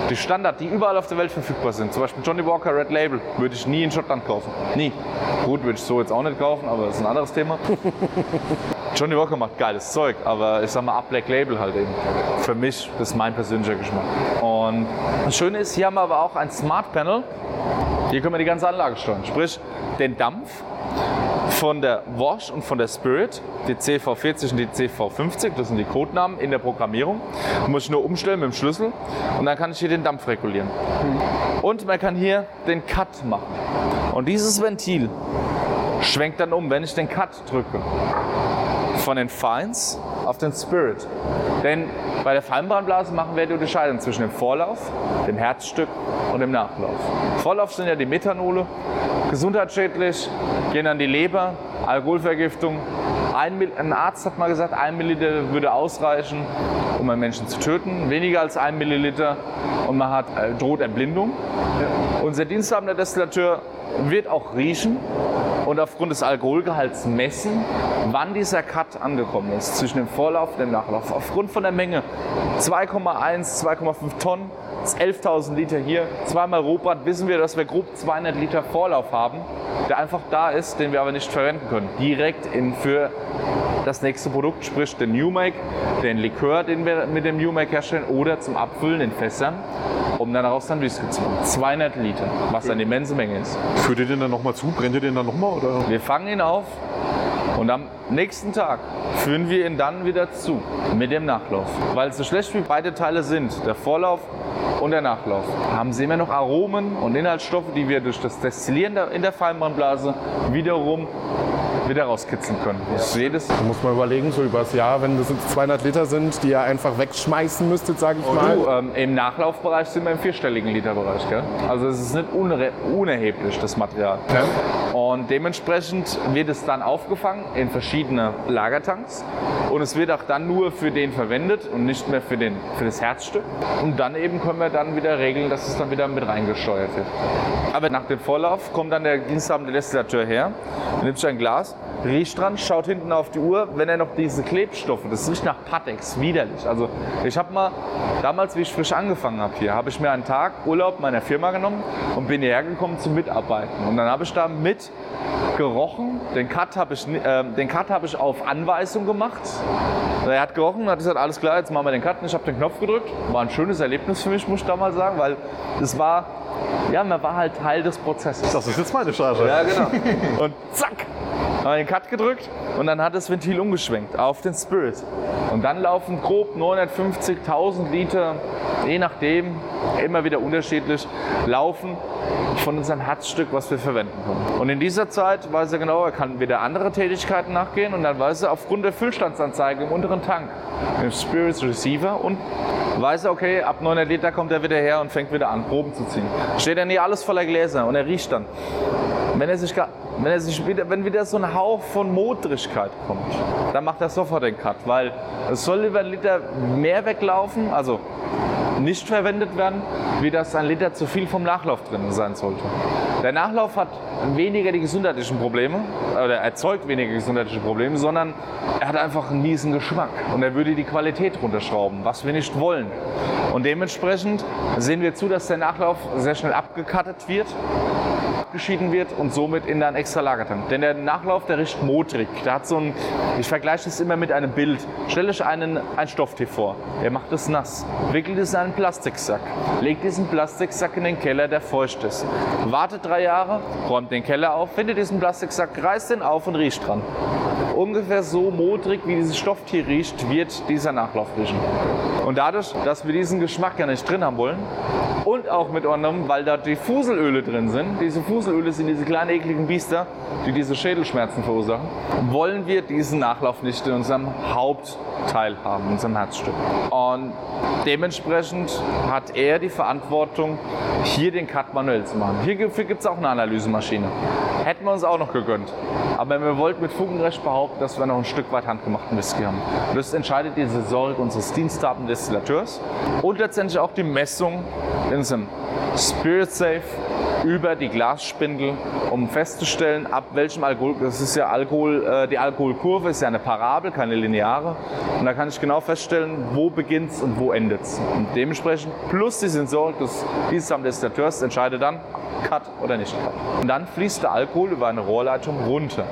die Standard, die überall auf der Welt verfügbar sind, zum Beispiel Johnny Walker Red Label, würde ich nie in Schottland kaufen. Nie. Gut, würde ich so jetzt auch nicht kaufen, aber das ist ein anderes Thema. Johnny Walker macht geiles Zeug, aber ich sag mal, ab Black Label halt eben. Für mich, das ist mein persönlicher Geschmack. Und das Schöne ist, hier haben wir aber auch ein Smart Panel. Hier können wir die ganze Anlage steuern. Sprich, den Dampf von der Wash und von der Spirit, die CV40 und die CV50, das sind die Codenamen in der Programmierung. Muss ich nur umstellen mit dem Schlüssel und dann kann ich hier den Dampf regulieren. Und man kann hier den Cut machen. Und dieses Ventil schwenkt dann um, wenn ich den Cut drücke. Von den Fines auf den Spirit. Denn bei der Feinbahnblase machen wir die Unterscheidung zwischen dem Vorlauf, dem Herzstück und dem Nachlauf. Vorlauf sind ja die Methanole, gesundheitsschädlich, gehen an die Leber, Alkoholvergiftung. Ein, ein Arzt hat mal gesagt, ein Milliliter würde ausreichen, um einen Menschen zu töten. Weniger als ein Milliliter und man hat, äh, droht Erblindung. Unser diensthabender Destillateur wird auch riechen und aufgrund des Alkoholgehalts messen, wann dieser Cut angekommen ist zwischen dem Vorlauf und dem Nachlauf. Aufgrund von der Menge 2,1, 2,5 Tonnen, das ist 11.000 Liter hier, zweimal Rohbad, wissen wir, dass wir grob 200 Liter Vorlauf haben, der einfach da ist, den wir aber nicht verwenden können. Direkt in, für das nächste Produkt, sprich den New Make, den Likör, den wir mit dem New Make herstellen, oder zum Abfüllen in Fässern, um dann daraus dann Whisky zu machen. 200 Liter, was eine immense Menge ist. Führt ihr den dann nochmal zu? Brennt ihr den dann nochmal? Oder? Wir fangen ihn auf und am nächsten Tag führen wir ihn dann wieder zu mit dem Nachlauf. Weil so schlecht wie beide Teile sind, der Vorlauf und der Nachlauf, haben sie immer noch Aromen und Inhaltsstoffe, die wir durch das Destillieren in der Feinbahnblase wiederum wieder rauskitzeln können. Das ist jedes Da muss man überlegen, so übers Jahr, wenn das jetzt 200 Liter sind, die ihr einfach wegschmeißen müsstet, sage ich mal. Du, ähm, Im Nachlaufbereich sind wir im vierstelligen Literbereich. Gell? Also es ist nicht unerheblich, das Material. Und dementsprechend wird es dann aufgefangen in verschiedene Lagertanks. Und es wird auch dann nur für den verwendet und nicht mehr für, den, für das Herzstück. Und dann eben können wir dann wieder regeln, dass es dann wieder mit reingesteuert wird. Aber nach dem Vorlauf kommt dann der diensthabende Destillateur her, nimmt sich ein Glas, riecht dran, schaut hinten auf die Uhr, wenn er noch diese Klebstoffe, das riecht nach Patex, widerlich. Also ich habe mal, damals wie ich frisch angefangen habe hier, habe ich mir einen Tag Urlaub meiner Firma genommen und bin hierher gekommen zum Mitarbeiten. Und dann habe ich da mit gerochen, den Cut habe ich, den Cut habe ich auf Anweisung gemacht. Er hat gerochen und hat gesagt, alles klar, jetzt machen wir den Cut. Und ich habe den Knopf gedrückt. War ein schönes Erlebnis für mich, muss ich damals sagen, weil es war, ja, man war halt Teil des Prozesses. Das ist jetzt meine Charge. Ja, genau. Und zack, wir den Cut gedrückt und dann hat das Ventil umgeschwenkt auf den Spirit. Und dann laufen grob 950.000 Liter, je nachdem, immer wieder unterschiedlich, laufen von unserem Herzstück, was wir verwenden können. Und in dieser Zeit weiß er genau, er kann wieder andere Tätigkeiten nachgehen und dann weiß er aufgrund der Füllstandsanzeige im unteren Tank, im Spirit Receiver und weiß er, okay, ab 900 Liter kommt er wieder her und fängt wieder an, Proben zu ziehen. Steht dann hier alles voller Gläser und er riecht dann. Wenn er sich, wenn er sich wieder, wenn wieder so ein Hauch von Modrigkeit kommt, dann macht er sofort den Cut, weil es soll lieber ein Liter mehr weglaufen, also nicht verwendet werden, wie dass ein Liter zu viel vom Nachlauf drin sein sollte. Der Nachlauf hat weniger die gesundheitlichen Probleme, oder erzeugt weniger gesundheitliche Probleme, sondern er hat einfach einen miesen Geschmack und er würde die Qualität runterschrauben, was wir nicht wollen. Und dementsprechend sehen wir zu, dass der Nachlauf sehr schnell abgekattet wird abgeschieden wird und somit in einen extra Lagertank. Denn der Nachlauf, der riecht modrig. Der hat so ein, ich vergleiche das immer mit einem Bild. Stell euch einen, ein Stofftee vor. Er macht es nass, wickelt es in einen Plastiksack, legt diesen Plastiksack in den Keller, der feucht ist. Wartet drei Jahre, räumt den Keller auf, findet diesen Plastiksack, reißt den auf und riecht dran. Ungefähr so modrig, wie dieses Stofftier riecht, wird dieser Nachlauf riechen. Und dadurch, dass wir diesen Geschmack ja nicht drin haben wollen, und auch mit anderem, weil da die Fuselöle drin sind. Diese Fuselöle sind diese kleinen ekligen Biester, die diese Schädelschmerzen verursachen. Wollen wir diesen Nachlauf nicht in unserem Hauptteil haben, in unserem Herzstück. Und dementsprechend hat er die Verantwortung, hier den Cut manuell zu machen. Hierfür gibt es auch eine Analysemaschine. Hätten wir uns auch noch gegönnt. Aber wir wollten mit Fug und Behaupten, dass wir noch ein Stück weit handgemachten Whisky haben. Das entscheidet die Sensorik unseres diensthabenden Destillateurs und letztendlich auch die Messung in unserem Spirit Safe über die Glasspindel, um festzustellen, ab welchem Alkohol, das ist ja Alkohol, äh, die Alkoholkurve ist ja eine Parabel, keine lineare. Und da kann ich genau feststellen, wo beginnt's und wo endet's. Und dementsprechend plus die Sensorik des diensthabenden Destillateurs entscheidet dann, Cut oder nicht Cut. Und dann fließt der Alkohol über eine Rohrleitung runter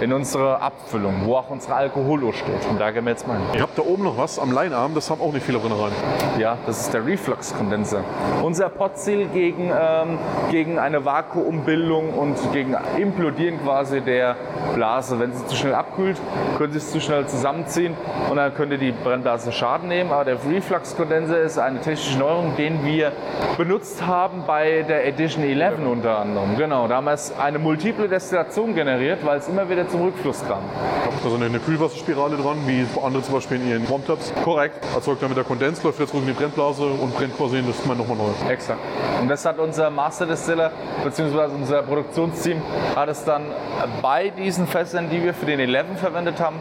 in unsere Abfüllung, wo auch unsere Alkoholo steht. Und da gehen wir jetzt mal hin. Ihr habt da oben noch was am Leinarm, das haben auch nicht viele drin rein. Ja, das ist der Reflux-Kondenser. Unser Potziel gegen, ähm, gegen eine Vakuumbildung und gegen Implodieren quasi der Blase. Wenn sie zu schnell abkühlt, können sie es zu schnell zusammenziehen und dann könnte die Brennblase Schaden nehmen. Aber der Reflux-Kondenser ist eine technische Neuerung, den wir benutzt haben bei der Edition 11 unter anderem. Genau, da haben wir es eine multiple Destillation generiert, weil es immer wieder zum Rückfluss kam. Da so eine, eine Kühlwasserspirale dran, wie andere zum Beispiel in ihren Warmtops. Korrekt. Erzeugt damit der Kondens, läuft wieder zurück in die Brennblase und brennt quasi das mal nochmal neu. Exakt. Und das hat unser Master Distiller bzw. unser Produktionsteam hat es dann bei diesen Fässern, die wir für den 11 verwendet haben,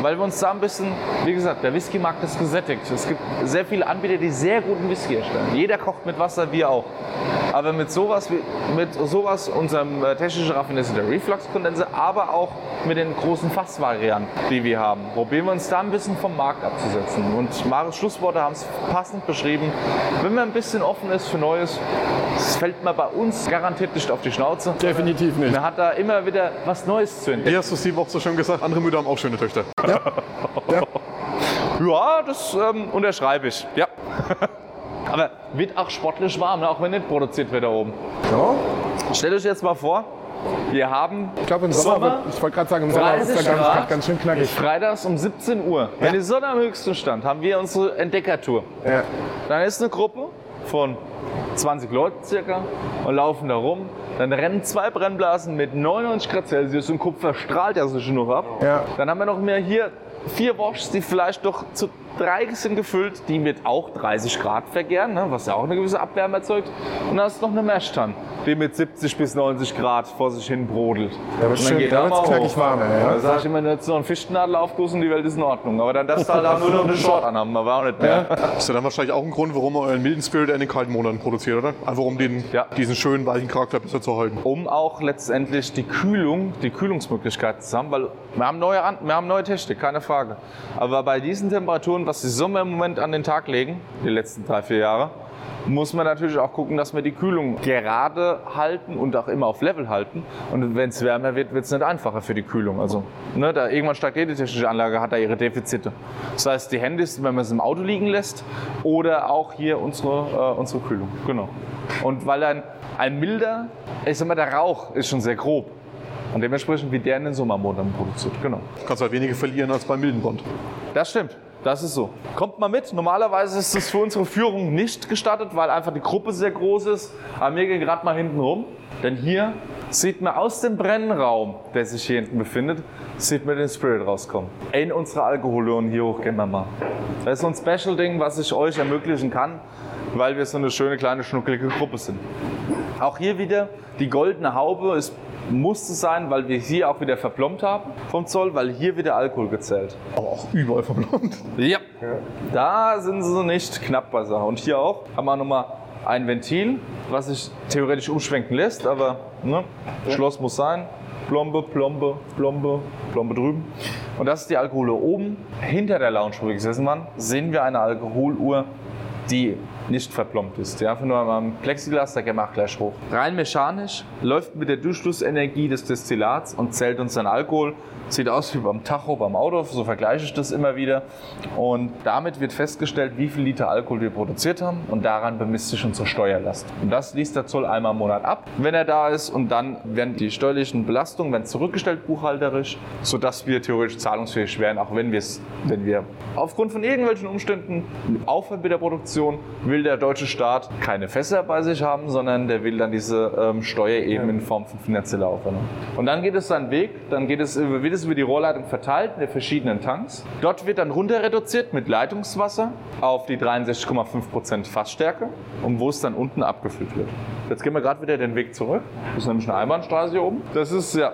weil wir uns da ein bisschen, wie gesagt, der Whisky-Markt ist gesättigt. Es gibt sehr viele Anbieter, die sehr guten Whisky herstellen. Jeder kocht mit Wasser, wir auch. Aber mit sowas, mit sowas, unserem äh, technischen Raffinesse der Reflux-Kondense, aber auch mit den großen Fassvarianten, die wir haben, probieren wir uns da ein bisschen vom Markt abzusetzen. Und Maris Schlussworte haben es passend beschrieben. Wenn man ein bisschen offen ist für Neues, fällt man bei uns garantiert nicht auf die Schnauze. Definitiv nicht. Man hat da immer wieder was Neues zu entdecken. Wie hast du Steve auch so schön gesagt? Andere Mütter haben auch schöne Töchter. Ja, das ähm, unterschreibe ich. Ja. Aber wird auch sportlich warm, ne? auch wenn nicht produziert wird da oben. Ja. Stellt euch jetzt mal vor, wir haben Ich glaube, im Sommer, Sommer, wird, ich wollte gerade sagen, im Sommer ist 30 der ganz, ganz schön knackig. freitags um 17 Uhr, wenn die Sonne am höchsten stand, haben wir unsere Entdeckertour. Ja. Dann ist eine Gruppe von 20 Leuten circa und laufen da rum. Dann rennen zwei Brennblasen mit 99 Grad Celsius und Kupfer strahlt ja sich noch ab. Ja. Dann haben wir noch mehr hier vier Woschs, die vielleicht doch zu drei sind gefüllt, die mit auch 30 Grad vergären, ne, was ja auch eine gewisse Abwärme erzeugt. Und dann ist noch eine Meshtan, die mit 70 bis 90 Grad vor sich hin brodelt. Da wird's schön- da wird's mal knackig warm, ja. Da sag ich immer, jetzt noch ein Fischnadel aufgussen, die Welt ist in Ordnung. Aber dann darfst du halt auch nur noch eine Short anhaben, aber auch nicht mehr. Das ist ja dann wahrscheinlich auch ein Grund, warum ihr euren milden Spirit in den kalten Monaten produziert, oder? Einfach um den, Ja. diesen schönen, weichen Charakter besser zu halten. um auch letztendlich die Kühlung, die Kühlungsmöglichkeiten zu haben, weil wir haben neue, wir haben neue Technik, keine Frage. Aber bei diesen Temperaturen, was die Sommer im Moment an den Tag legen, die letzten drei, vier Jahre, muss man natürlich auch gucken, dass wir die Kühlung gerade halten und auch immer auf Level halten. Und wenn es wärmer wird, wird es nicht einfacher für die Kühlung. Also, ne, da irgendwann steigt jede technische Anlage, hat da ihre Defizite. Das heißt, die Handys, wenn man es im Auto liegen lässt, oder auch hier unsere, äh, unsere Kühlung. Genau. Und weil ein, ein milder, ich sag mal, der Rauch ist schon sehr grob. Und dementsprechend wird der in den Sommermonaten produziert. Genau. Du kannst halt weniger verlieren als beim milden Bond. Das stimmt. Das ist so. Kommt mal mit. Normalerweise ist das für unsere Führung nicht gestattet, weil einfach die Gruppe sehr groß ist. Aber wir gehen gerade mal hinten rum. Denn hier sieht man aus dem Brennraum, der sich hier hinten befindet, sieht man den Spirit rauskommen. In unsere Alkoholonen hier hoch gehen wir mal. Das ist so ein Special-Ding, was ich euch ermöglichen kann, weil wir so eine schöne kleine schnuckelige Gruppe sind. Auch hier wieder die goldene Haube. Es musste sein, weil wir hier auch wieder verplombt haben vom Zoll, weil hier wieder Alkohol gezählt. Aber auch überall verblombt. Ja, da sind sie nicht knapp bei Sache. Und hier auch haben wir nochmal ein Ventil, was sich theoretisch umschwenken lässt, aber ne, Schloss muss sein. Plombe, Plombe, Plombe, Plombe drüben. Und das ist die Alkoholuhr oben. Hinter der Lounge, wo wir gesessen waren, sehen wir eine Alkoholuhr, die nicht verplombt ist. Die einfach nur am Plexiglas, da gehen wir auch gleich hoch. Rein mechanisch, läuft mit der Durchflussenergie des Destillats und zählt uns dann Alkohol. Sieht aus wie beim Tacho, beim Auto, so vergleiche ich das immer wieder. Und damit wird festgestellt, wie viel Liter Alkohol wir produziert haben und daran bemisst sich unsere Steuerlast. Und das liest der Zoll einmal im Monat ab, wenn er da ist und dann werden die steuerlichen Belastungen werden zurückgestellt buchhalterisch, sodass wir theoretisch zahlungsfähig wären, auch wenn wenn wir aufgrund von irgendwelchen Umständen aufhören mit der Produktion, will der deutsche Staat keine Fässer bei sich haben, sondern der will dann diese ähm, Steuer eben in Form von finanzieller Aufwendung. Und dann geht es seinen Weg, dann geht es, wird es über die Rohrleitung verteilt in den verschiedenen Tanks. Dort wird dann runter reduziert mit Leitungswasser auf die 63,5% Fassstärke und wo es dann unten abgefüllt wird. Jetzt gehen wir gerade wieder den Weg zurück. Das ist nämlich eine Einbahnstraße hier oben. Das ist ja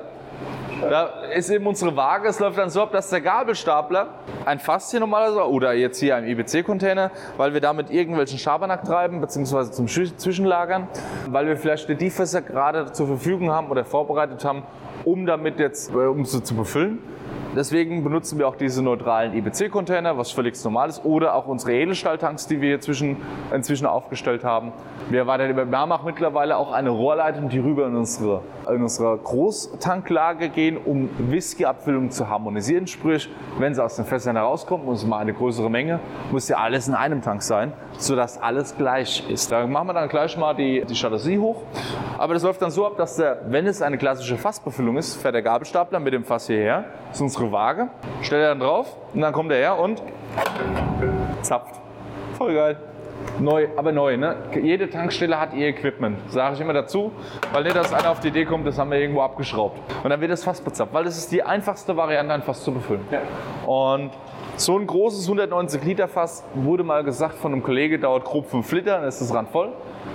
da ist eben unsere Waage, es läuft dann so ab, dass der Gabelstapler ein Fass hier normalerweise oder jetzt hier ein IBC-Container, weil wir damit irgendwelchen Schabernack treiben, beziehungsweise zum Zwischenlagern, weil wir vielleicht die Fässer gerade zur Verfügung haben oder vorbereitet haben, um damit jetzt, äh, um sie zu befüllen. Deswegen benutzen wir auch diese neutralen IBC-Container, was völlig normal ist, oder auch unsere Edelstahltanks, die wir inzwischen, inzwischen aufgestellt haben. Wir, weiter, wir haben auch mittlerweile auch eine Rohrleitung, die rüber in unsere, in unsere Großtanklage gehen, um Whisky-Abfüllung zu harmonisieren. Sprich, wenn sie aus den Fässern herauskommen, und es mal eine größere Menge, muss ja alles in einem Tank sein, sodass alles gleich ist. Da machen wir dann gleich mal die, die Jalousie hoch. Aber das läuft dann so ab, dass der, wenn es eine klassische Fassbefüllung ist, fährt der Gabelstapler mit dem Fass hierher. Ist unsere Waage. Stellt er dann drauf und dann kommt er her und zapft. Voll geil. Neu, aber neu, ne? Jede Tankstelle hat ihr Equipment, sage ich immer dazu, weil nicht, dass einer auf die Idee kommt, das haben wir irgendwo abgeschraubt. Und dann wird das Fass bezapft, weil das ist die einfachste Variante, ein Fass zu befüllen. Ja. Und so ein großes 190 Liter Fass wurde mal gesagt von einem Kollege, dauert grob 5 Liter, dann ist das Rand voll,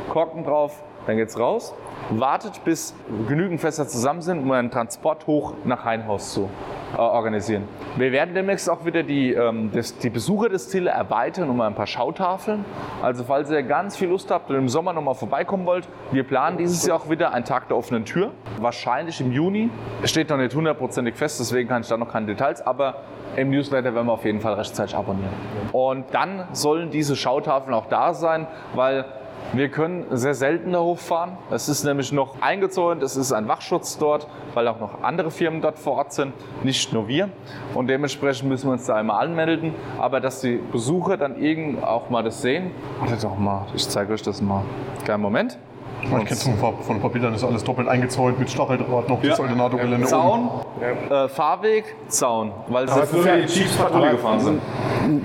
Korken drauf, dann geht's raus wartet, bis genügend Fässer zusammen sind, um einen Transport hoch nach Heinhaus zu äh, organisieren. Wir werden demnächst auch wieder die, ähm, das, die Besucher des Ziele erweitern um ein paar Schautafeln. Also falls ihr ganz viel Lust habt und im Sommer nochmal vorbeikommen wollt, wir planen dieses Jahr auch wieder einen Tag der offenen Tür. Wahrscheinlich im Juni. Steht noch nicht hundertprozentig fest, deswegen kann ich da noch keine Details, aber im Newsletter werden wir auf jeden Fall rechtzeitig abonnieren. Und dann sollen diese Schautafeln auch da sein, weil wir können sehr selten da hochfahren. Es ist nämlich noch eingezäunt, es ist ein Wachschutz dort, weil auch noch andere Firmen dort vor Ort sind, nicht nur wir. Und dementsprechend müssen wir uns da einmal anmelden. Aber dass die Besucher dann irgend auch mal das sehen, wartet doch mal, ich zeige euch das mal. Kein Moment. Ich kenne es von, von ein paar Bildern, ist alles doppelt eingezäunt mit Stacheldraht noch, Ja. das Alternatorgelände Zaun, äh, Fahrweg, Zaun, weil es ist ja- die Chiefs Patrouille gefahren sind.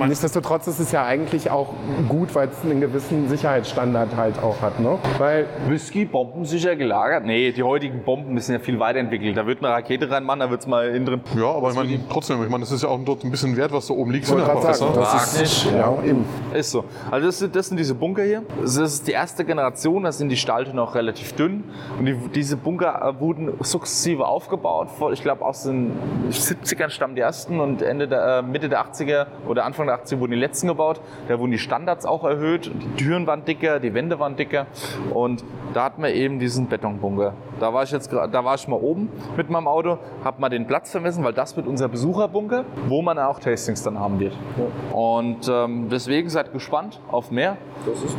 Nichtsdestotrotz ist es ja eigentlich auch gut, weil es einen gewissen Sicherheitsstandard halt auch hat. Ne? Weil Whisky bombensicher gelagert? Nee, die heutigen Bomben sind ja viel weiterentwickelt. Da wird eine Rakete reinmachen, da wird es mal innen drin. Ja, aber ich meine, trotzdem, ich meine, das ist ja auch dort ein bisschen wert, was da oben liegt. Sind ja sagen, Fässer. das ist, Wagnisch. ja, eben. Ist so. Also das sind, das sind diese Bunker hier. Das ist die erste Generation, da sind die Stalte noch relativ dünn. Und die, diese Bunker äh, wurden sukzessive aufgebaut. Ich glaube aus den 70ern stammen die ersten und Ende der, äh, Mitte der 80er oder Anfang der 80er wurden die letzten gebaut. Da wurden die Standards auch erhöht. Die Türen waren dicker, die Wände waren dicker. Und da hatten wir eben diesen Betonbunker. Da war ich jetzt da war ich mal oben mit meinem Auto, habe mal den Platz vermessen, weil das wird unser Besucherbunker, wo man auch Tastings dann haben wird. Und ähm, deswegen seid gespannt auf mehr.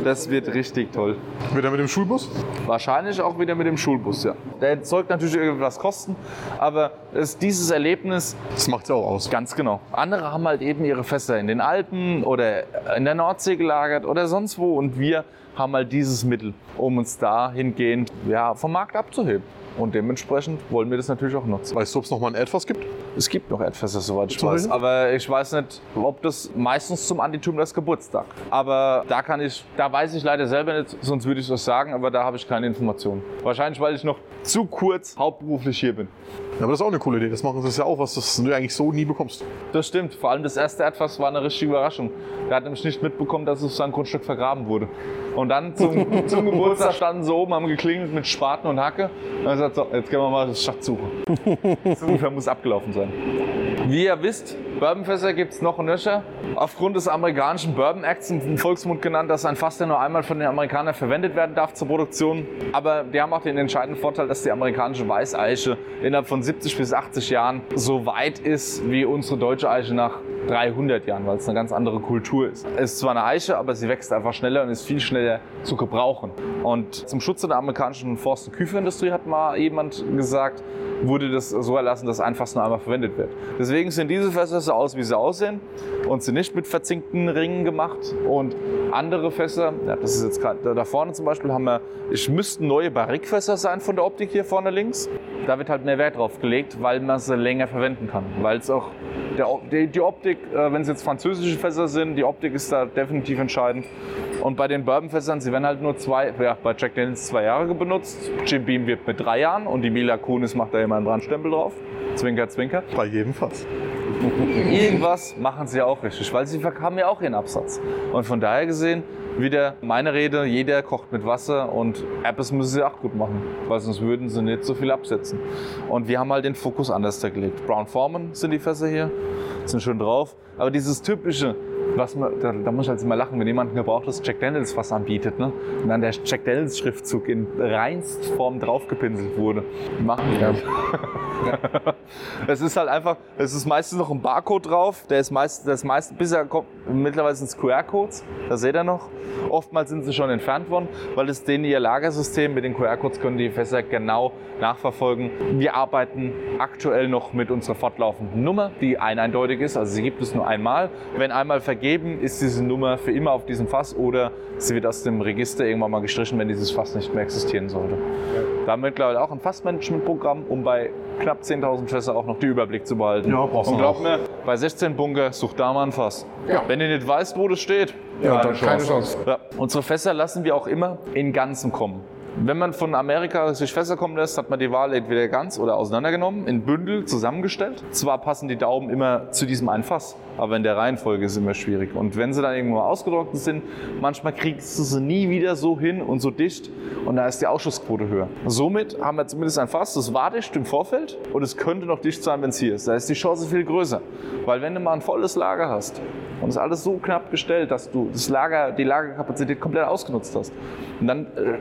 Das, wird richtig toll. Wieder mit dem Schulbus? Wahrscheinlich auch wieder mit dem Schulbus, ja. Der erzeugt natürlich irgendwas Kosten, aber es, dieses Erlebnis, Das macht ja auch aus. ganz genau. Andere haben halt eben ihre Fässer in den Alpen oder in der Nordsee gelagert oder sonst wo und wir haben halt dieses Mittel, um uns dahingehend ja, vom Markt abzuheben. Und dementsprechend wollen wir das natürlich auch nutzen. Weißt du, ob es nochmal ein Etwas gibt? Es gibt noch Erdfässer, soweit ich weiß. Aber ich weiß nicht, ob das meistens zum Antitümlers Geburtstag. Aber da kann ich, da weiß ich leider selber nicht, sonst würde ich es euch sagen, aber da habe ich keine Informationen. Wahrscheinlich, weil ich noch zu kurz hauptberuflich hier bin. Ja, aber das ist auch eine coole Idee. Das machen sie ja auch was, das du eigentlich so nie bekommst. Das stimmt. Vor allem das erste Erdfass war eine richtige Überraschung. Der hat nämlich nicht mitbekommen, dass es auf seinem Grundstück vergraben wurde. Und dann zum, zum Geburtstag standen sie oben, haben geklingelt mit Spaten und Hacke. Und er sagt, so, jetzt gehen wir mal das Schatzsuche. so ungefähr muss abgelaufen sein. Wie ihr wisst, Bourbonfässer gibt es noch und nöcher. Aufgrund des amerikanischen Bourbon Acts im Volksmund genannt, dass ein Fass ja nur einmal von den Amerikanern verwendet werden darf zur Produktion. Aber die haben auch den entscheidenden Vorteil, dass die amerikanische Weißeiche innerhalb von 70 bis 80 Jahren so weit ist wie unsere deutsche Eiche nach 300 Jahren, weil es eine ganz andere Kultur ist. Es ist zwar eine Eiche, aber sie wächst einfach schneller und ist viel schneller zu gebrauchen. Und zum Schutze der amerikanischen Forst- und Küferindustrie hat mal jemand gesagt, wurde das so erlassen, dass ein Fass nur einmal verwendet wird. Deswegen sind diese Fässer so aus, wie sie aussehen und sind nicht mit verzinkten Ringen gemacht. Und andere Fässer, ja, das ist jetzt gerade da vorne zum Beispiel, haben wir, ich müssten neue Barrikfässer sein von der Optik hier vorne links. Da wird halt mehr Wert drauf gelegt, weil man sie länger verwenden kann. Weil es auch, der, die, die Optik, äh, wenn es jetzt französische Fässer sind, die Optik ist da definitiv entscheidend. Und bei den Bourbonfässern, sie werden halt nur zwei, ja, bei Jack Daniels zwei Jahre benutzt. Jim Beam wird mit drei Jahren und die Mila Kunis macht da immer einen Brandstempel drauf. Zwinker, zwinker. Bei jedem Fass. Irgendwas machen sie ja auch richtig, weil sie haben ja auch ihren Absatz. Und von daher gesehen, wieder meine Rede, jeder kocht mit Wasser und Apples müssen sie auch gut machen, weil sonst würden sie nicht so viel absetzen. Und wir haben halt den Fokus anders gelegt. Brown Forman sind die Fässer hier, sind schön drauf. Aber dieses typische was man, da, da muss ich halt immer lachen, wenn jemand ein gebrauchtes Jack Daniels was anbietet, ne? Und dann der Jack Daniels Schriftzug in reinst Form draufgepinselt wurde. Machen die nicht. Es ist halt einfach, es ist meistens noch ein Barcode drauf, der ist meist, ist meist, bisher kommt, mittlerweile sind es QR-Codes, da seht ihr noch. Oftmals sind sie schon entfernt worden, weil es denen ihr Lagersystem mit den QR-Codes können die Fässer genau nachverfolgen. Wir arbeiten aktuell noch mit unserer fortlaufenden Nummer, die eineindeutig ist, also sie gibt es nur einmal. Wenn einmal vergeben, ist diese Nummer für immer auf diesem Fass oder sie wird aus dem Register irgendwann mal gestrichen, wenn dieses Fass nicht mehr existieren sollte. Da haben wir mittlerweile auch ein Fassmanagementprogramm, um bei knapp 10.000 Fässer auch noch den Überblick zu behalten. Ja, brauchst du Und glaub auch. mir, bei 16 Bunker sucht da mal ein Fass. Ja. Wenn ihr nicht weißt, wo das steht, Ja, dann keine Chance. ja. Unsere Fässer lassen wir auch immer in Ganzen kommen. Wenn man von Amerika sich Fässer kommen lässt, hat man die Wahl entweder ganz oder auseinandergenommen, in Bündel zusammengestellt. Zwar passen die Daumen immer zu diesem einen Fass, aber in der Reihenfolge ist es immer schwierig. Und wenn sie dann irgendwo ausgetrocknet sind, manchmal kriegst du sie nie wieder so hin und so dicht und da ist die Ausschussquote höher. Somit haben wir zumindest ein Fass, das war dicht im Vorfeld und es könnte noch dicht sein, wenn es hier ist. Da ist die Chance viel größer. Weil wenn du mal ein volles Lager hast und es alles so knapp gestellt, dass du das Lager, die Lagerkapazität komplett ausgenutzt hast. Und dann äh,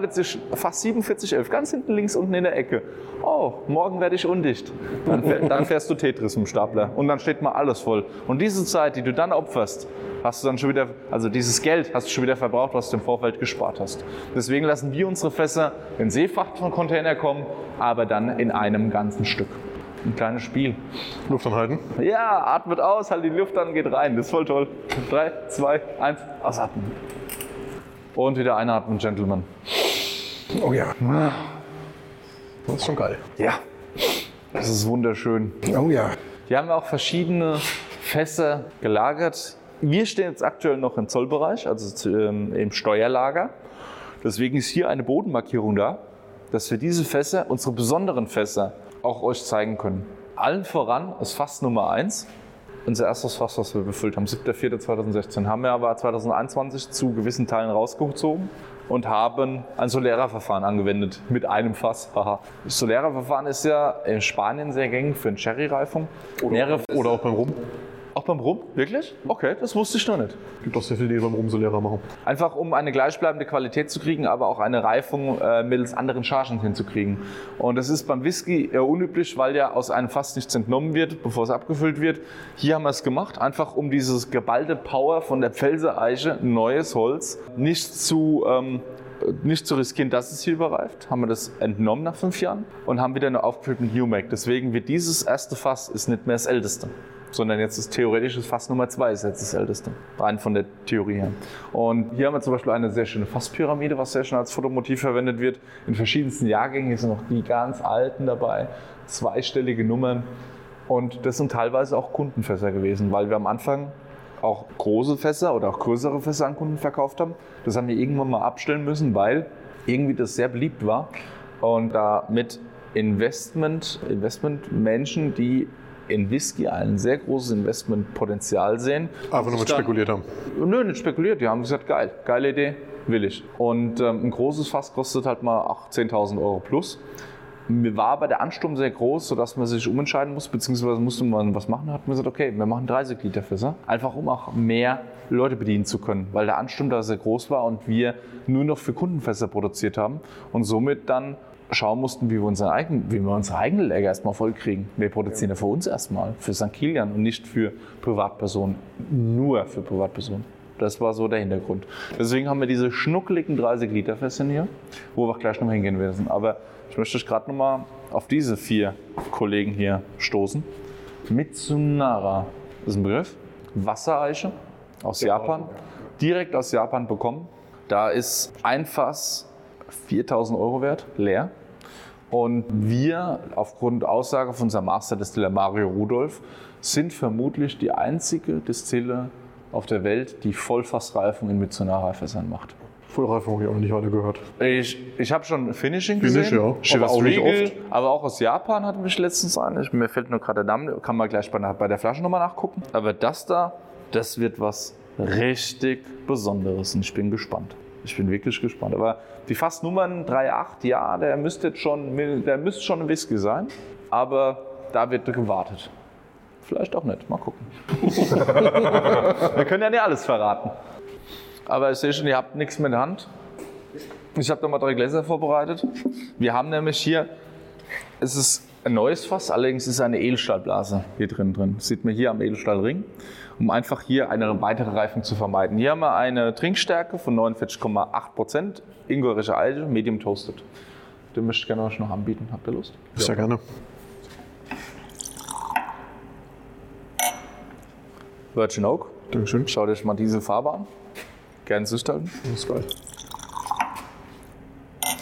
entscheidet sich fast 4711, ganz hinten links unten in der Ecke. Oh, morgen werde ich undicht. Dann, dann fährst du Tetris im Stapler und dann steht mal alles voll. Und diese Zeit, die du dann opferst, hast du dann schon wieder, also dieses Geld hast du schon wieder verbraucht, was du im Vorfeld gespart hast. Deswegen lassen wir unsere Fässer in Seefracht von Container kommen, aber dann in einem ganzen Stück. Ein kleines Spiel. Luft anhalten. Ja, atmet aus, halt die Luft an, geht rein. Das ist voll toll. Drei, zwei, eins, ausatmen. Und wieder einatmen, Gentlemen. Oh ja. Das ist schon geil. Ja, das ist wunderschön. Oh ja. Hier haben wir auch verschiedene Fässer gelagert. Wir stehen jetzt aktuell noch im Zollbereich, also ähm, im Steuerlager. Deswegen ist hier eine Bodenmarkierung da, dass wir diese Fässer, unsere besonderen Fässer, auch euch zeigen können. Allen voran ist Fass Nummer 1. Unser erstes Fass, was wir befüllt haben, 7.4.2016, haben wir aber 2021 zu gewissen Teilen rausgezogen und haben ein Solera-Verfahren angewendet mit einem Fass. Das Solera-Verfahren ist ja in Spanien sehr gängig für eine Cherry-Reifung. Mehrere Oder auch beim Rum. Auch beim Rum? Wirklich? Okay, das wusste ich noch nicht. Gibt auch sehr viele, die beim Rum so leerer machen. Einfach um eine gleichbleibende Qualität zu kriegen, aber auch eine Reifung äh, mittels anderen Chargen hinzukriegen. Und das ist beim Whisky eher unüblich, weil ja aus einem Fass nichts entnommen wird, bevor es abgefüllt wird. Hier haben wir es gemacht, einfach um dieses geballte Power von der Pfälzer-Eiche, neues Holz, nicht zu, ähm, nicht zu riskieren, dass es hier überreift, haben wir das entnommen nach fünf Jahren und haben wieder eine aufgefüllt mit UMAC. Deswegen wird dieses erste Fass ist nicht mehr das älteste sondern jetzt ist theoretisches Fass Nummer zwei ist jetzt das älteste, rein von der Theorie her. Und hier haben wir zum Beispiel eine sehr schöne Fasspyramide, was sehr schön als Fotomotiv verwendet wird. In verschiedensten Jahrgängen sind noch die ganz alten dabei, zweistellige Nummern. Und das sind teilweise auch Kundenfässer gewesen, weil wir am Anfang auch große Fässer oder auch größere Fässer an Kunden verkauft haben. Das haben wir irgendwann mal abstellen müssen, weil irgendwie das sehr beliebt war. Und da mit Investment, Investmentmenschen, die in Whisky ein sehr großes Investmentpotenzial sehen. Einfach nur mit spekuliert haben. Nö, nicht spekuliert. Die haben gesagt, geil, geile Idee, will ich. Und ähm, ein großes Fass kostet halt mal 18.000 Euro plus. Mir war aber der Ansturm sehr groß, sodass man sich umentscheiden muss, beziehungsweise musste man was machen. Hat man gesagt, okay, wir machen 30 Liter Fässer, einfach um auch mehr Leute bedienen zu können, weil der Ansturm da sehr groß war und wir nur noch für Kundenfässer produziert haben und somit dann schauen mussten, wie wir, unsere eigenen, wie wir unsere eigenen Läger erstmal voll kriegen. Wir produzieren ja für uns erstmal, für St. Kilian und nicht für Privatpersonen, nur für Privatpersonen. Das war so der Hintergrund. Deswegen haben wir diese schnuckeligen 30 Liter Fässer hier, wo wir auch gleich nochmal hingehen werden. Aber ich möchte euch gerade nochmal auf diese vier Kollegen hier stoßen. Mitsunara ist ein Begriff. Wassereiche aus Japan. Direkt aus Japan bekommen. Da ist ein Fass 4000 Euro wert, leer. Und wir, aufgrund Aussage von unserem Masterdestiller Mario Rudolph, sind vermutlich die einzige Destille auf der Welt, die Vollfassreifung in Mitsunara-Fässern macht. Vollreifung habe ich auch nicht alle gehört. Ich, ich habe schon Finishing Finish, gesehen, ja. Chivas Aber auch nicht oft. aber auch aus Japan hatte mich letztens ein. Mir fällt nur gerade der Name, kann man gleich bei, der- bei der Flasche nochmal nachgucken. Aber das da, das wird was richtig Besonderes und ich bin gespannt. Ich bin wirklich gespannt. Aber die Fassnummern 3,8, ja, der müsste jetzt schon, der müsste schon ein Whisky sein. Aber da wird gewartet. vielleicht auch nicht. Mal gucken. Wir können ja nicht alles verraten. Aber ich sehe schon, ihr habt nichts mehr in der Hand. Ich habe da mal drei Gläser vorbereitet. Wir haben nämlich hier, es ist ein neues Fass, allerdings ist eine Edelstahlblase hier drin drin. Das sieht man hier am Edelstahlring, um einfach hier eine weitere Reifung zu vermeiden. Hier haben wir eine Trinkstärke von 49,8 Prozent, ingorische Eiche, medium toasted. Den möchte ich gerne euch noch anbieten. Habt ihr Lust? Sehr gerne. Virgin Oak. Dankeschön. Schaut euch mal diese Farbe an. Gerne süchteln. Das ist geil.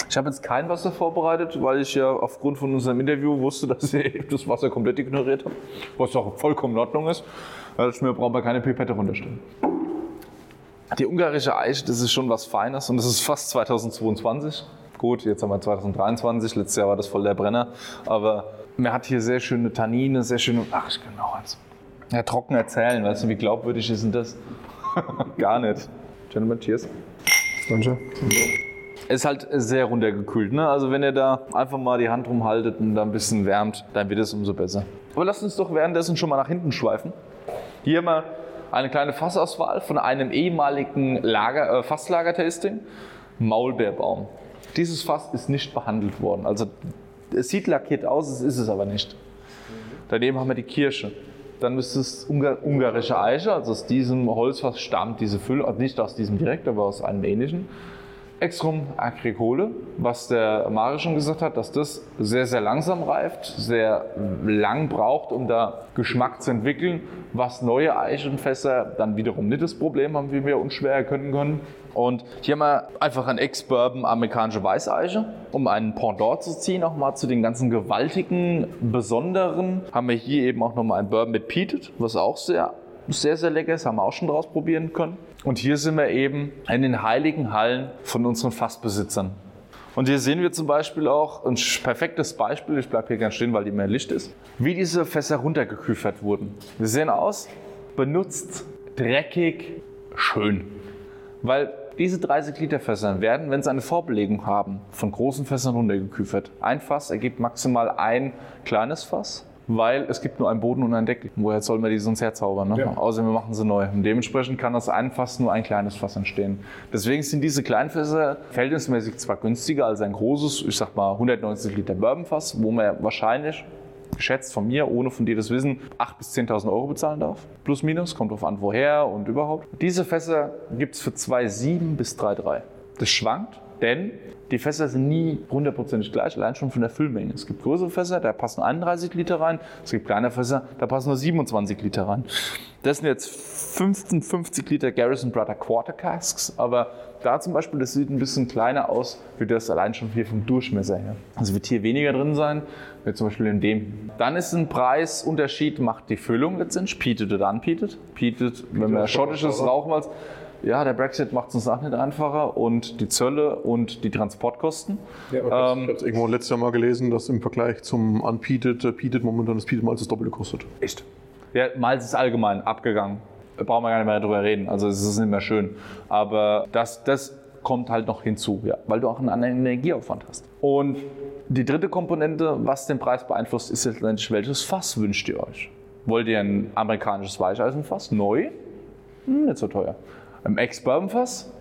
Ich habe jetzt kein Wasser vorbereitet, weil ich ja aufgrund von unserem Interview wusste, dass ihr das Wasser komplett ignoriert habt. Was auch vollkommen in Ordnung ist. Ich mir, brauchen wir keine Pipette runterstellen. Die ungarische Eiche, das ist schon was Feines und das ist fast 2022. Gut, jetzt haben wir 2023, letztes Jahr war das voll der Brenner. Aber man hat hier sehr schöne Tannine, sehr schöne. Ach, ich kann auch eins. Ja, trocken erzählen, weißt du, wie glaubwürdig ist denn das? Gar nicht. Gentlemen, cheers. Danke. Ist halt sehr runtergekühlt. Ne? Also wenn ihr da einfach mal die Hand rumhaltet und da ein bisschen wärmt, dann wird es umso besser. Aber lasst uns doch währenddessen schon mal nach hinten schweifen. Hier haben wir eine kleine Fassauswahl von einem ehemaligen Lager, äh, Fasslagertasting. Maulbeerbaum. Dieses Fass ist nicht behandelt worden. Also es sieht lackiert aus, es ist es aber nicht. Daneben haben wir die Kirsche. Dann ist es Ungar ungarische Eiche, also aus diesem Holzfass stammt diese Fülle, also nicht aus diesem direkt, aber aus einem ähnlichen. Extrum agricole, was der Mare schon gesagt hat, dass das sehr, sehr langsam reift, sehr lang braucht, um da Geschmack zu entwickeln, was neue Eichenfässer dann wiederum nicht das Problem haben, wie wir unschwer erkennen können. Und hier haben wir einfach ein Ex-Bourbon amerikanische Weißeiche, um einen Pendant zu ziehen, auch mal zu den ganzen gewaltigen, besonderen. Haben wir hier eben auch nochmal ein Bourbon mit Peated, was auch sehr, sehr, sehr lecker ist, haben wir auch schon draus probieren können. Und hier sind wir eben in den heiligen Hallen von unseren Fassbesitzern. Und hier sehen wir zum Beispiel auch ein perfektes Beispiel, ich bleibe hier ganz stehen, weil die mehr Licht ist, wie diese Fässer runtergeküfert wurden. Sie sehen aus, benutzt, dreckig, schön. Weil diese 30 Liter Fässer werden, wenn sie eine Vorbelegung haben, von großen Fässern runtergeküfert. Ein Fass ergibt maximal ein kleines Fass, weil es gibt nur einen Boden und einen Deckel. Woher soll man die sonst herzaubern? Ne? Ja. Außer wir machen sie neu. Und dementsprechend kann aus einem Fass nur ein kleines Fass entstehen. Deswegen sind diese Kleinfässer verhältnismäßig zwar günstiger als ein großes, ich sag mal 190 Liter Bourbonfass, wo man wahrscheinlich geschätzt von mir, ohne von dir das Wissen, 8.000 bis 10.000 Euro bezahlen darf. Plus, minus, kommt drauf an, woher und überhaupt. Diese Fässer gibt es für 2,7 bis 3,3. Das schwankt, denn die Fässer sind nie hundertprozentig gleich, allein schon von der Füllmenge. Es gibt größere Fässer, da passen 31 Liter rein. Es gibt kleine Fässer, da passen nur 27 Liter rein. Das sind jetzt 55 Liter Garrison Brother Quarter Casks, aber da zum Beispiel, das sieht ein bisschen kleiner aus, wie das allein schon hier vom Durchmesser her. Also wird hier weniger drin sein, wie zum Beispiel in dem. Dann ist ein Preisunterschied, macht die Füllung letztendlich, peated oder unpeated. Peated, wenn wir schottisches Rauchmalz, ja, der Brexit macht es uns auch nicht einfacher und die Zölle und die Transportkosten. Ich habe es irgendwo letztes Jahr mal gelesen, dass im Vergleich zum Unpeated, äh, Peated momentan das Peated Malz das Doppelte kostet. Echt? Ja, Malz ist allgemein abgegangen. Da brauchen wir gar nicht mehr drüber reden. Also es ist nicht mehr schön. Aber das, das kommt halt noch hinzu, ja, weil du auch einen anderen Energieaufwand hast. Und die dritte Komponente, was den Preis beeinflusst, ist letztendlich, welches Fass wünscht ihr euch? Wollt ihr ein amerikanisches Weicheisenfass, neu? Hm, nicht so teuer. Ein Ex-Bourbon-Fass,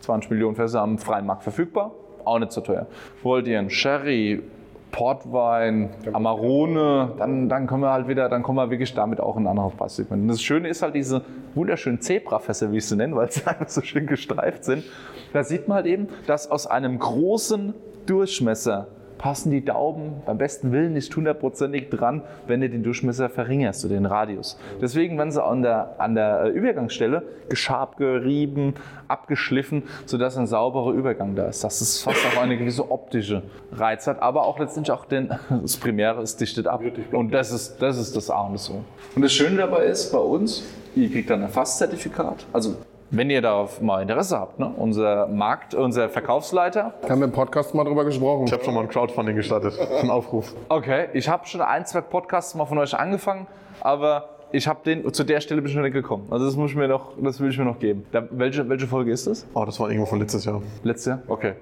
20 Millionen Fässer am freien Markt verfügbar, auch nicht so teuer. Wollt ihr ein Sherry, Portwein, Amarone, dann, dann kommen wir halt wieder, dann kommen wir wirklich damit auch in ein anderes Preissegment. Und das Schöne ist halt diese wunderschönen Zebrafässer, wie ich sie nenne, weil sie einfach so schön gestreift sind. Da sieht man halt eben, dass aus einem großen Durchmesser passen die Daumen beim besten Willen nicht hundertprozentig dran, wenn du den Durchmesser verringerst, oder den Radius. Deswegen werden sie an der, an der äh, Übergangsstelle geschabt, gerieben, abgeschliffen, sodass ein sauberer Übergang da ist. Dass es fast auch eine gewisse optische Reiz hat, aber auch letztendlich auch den, das Primäre, es dichtet ab. Und das ist, das ist das A und das O. Und das Schöne dabei ist, bei uns, ihr kriegt dann ein Fasszertifikat. Also wenn ihr darauf mal Interesse habt, ne? unser Markt, unser Verkaufsleiter, Haben wir im Podcast mal drüber gesprochen. Ich habe schon mal ein Crowdfunding gestartet, einen Aufruf. Okay, ich habe schon ein, zwei Podcasts mal von euch angefangen, aber ich habe den zu der Stelle bin ich noch nicht gekommen. Also das muss ich mir noch, das will ich mir noch geben. Da, welche, welche Folge ist das? Oh, das war irgendwo von letztes Jahr. Letztes Jahr? Okay.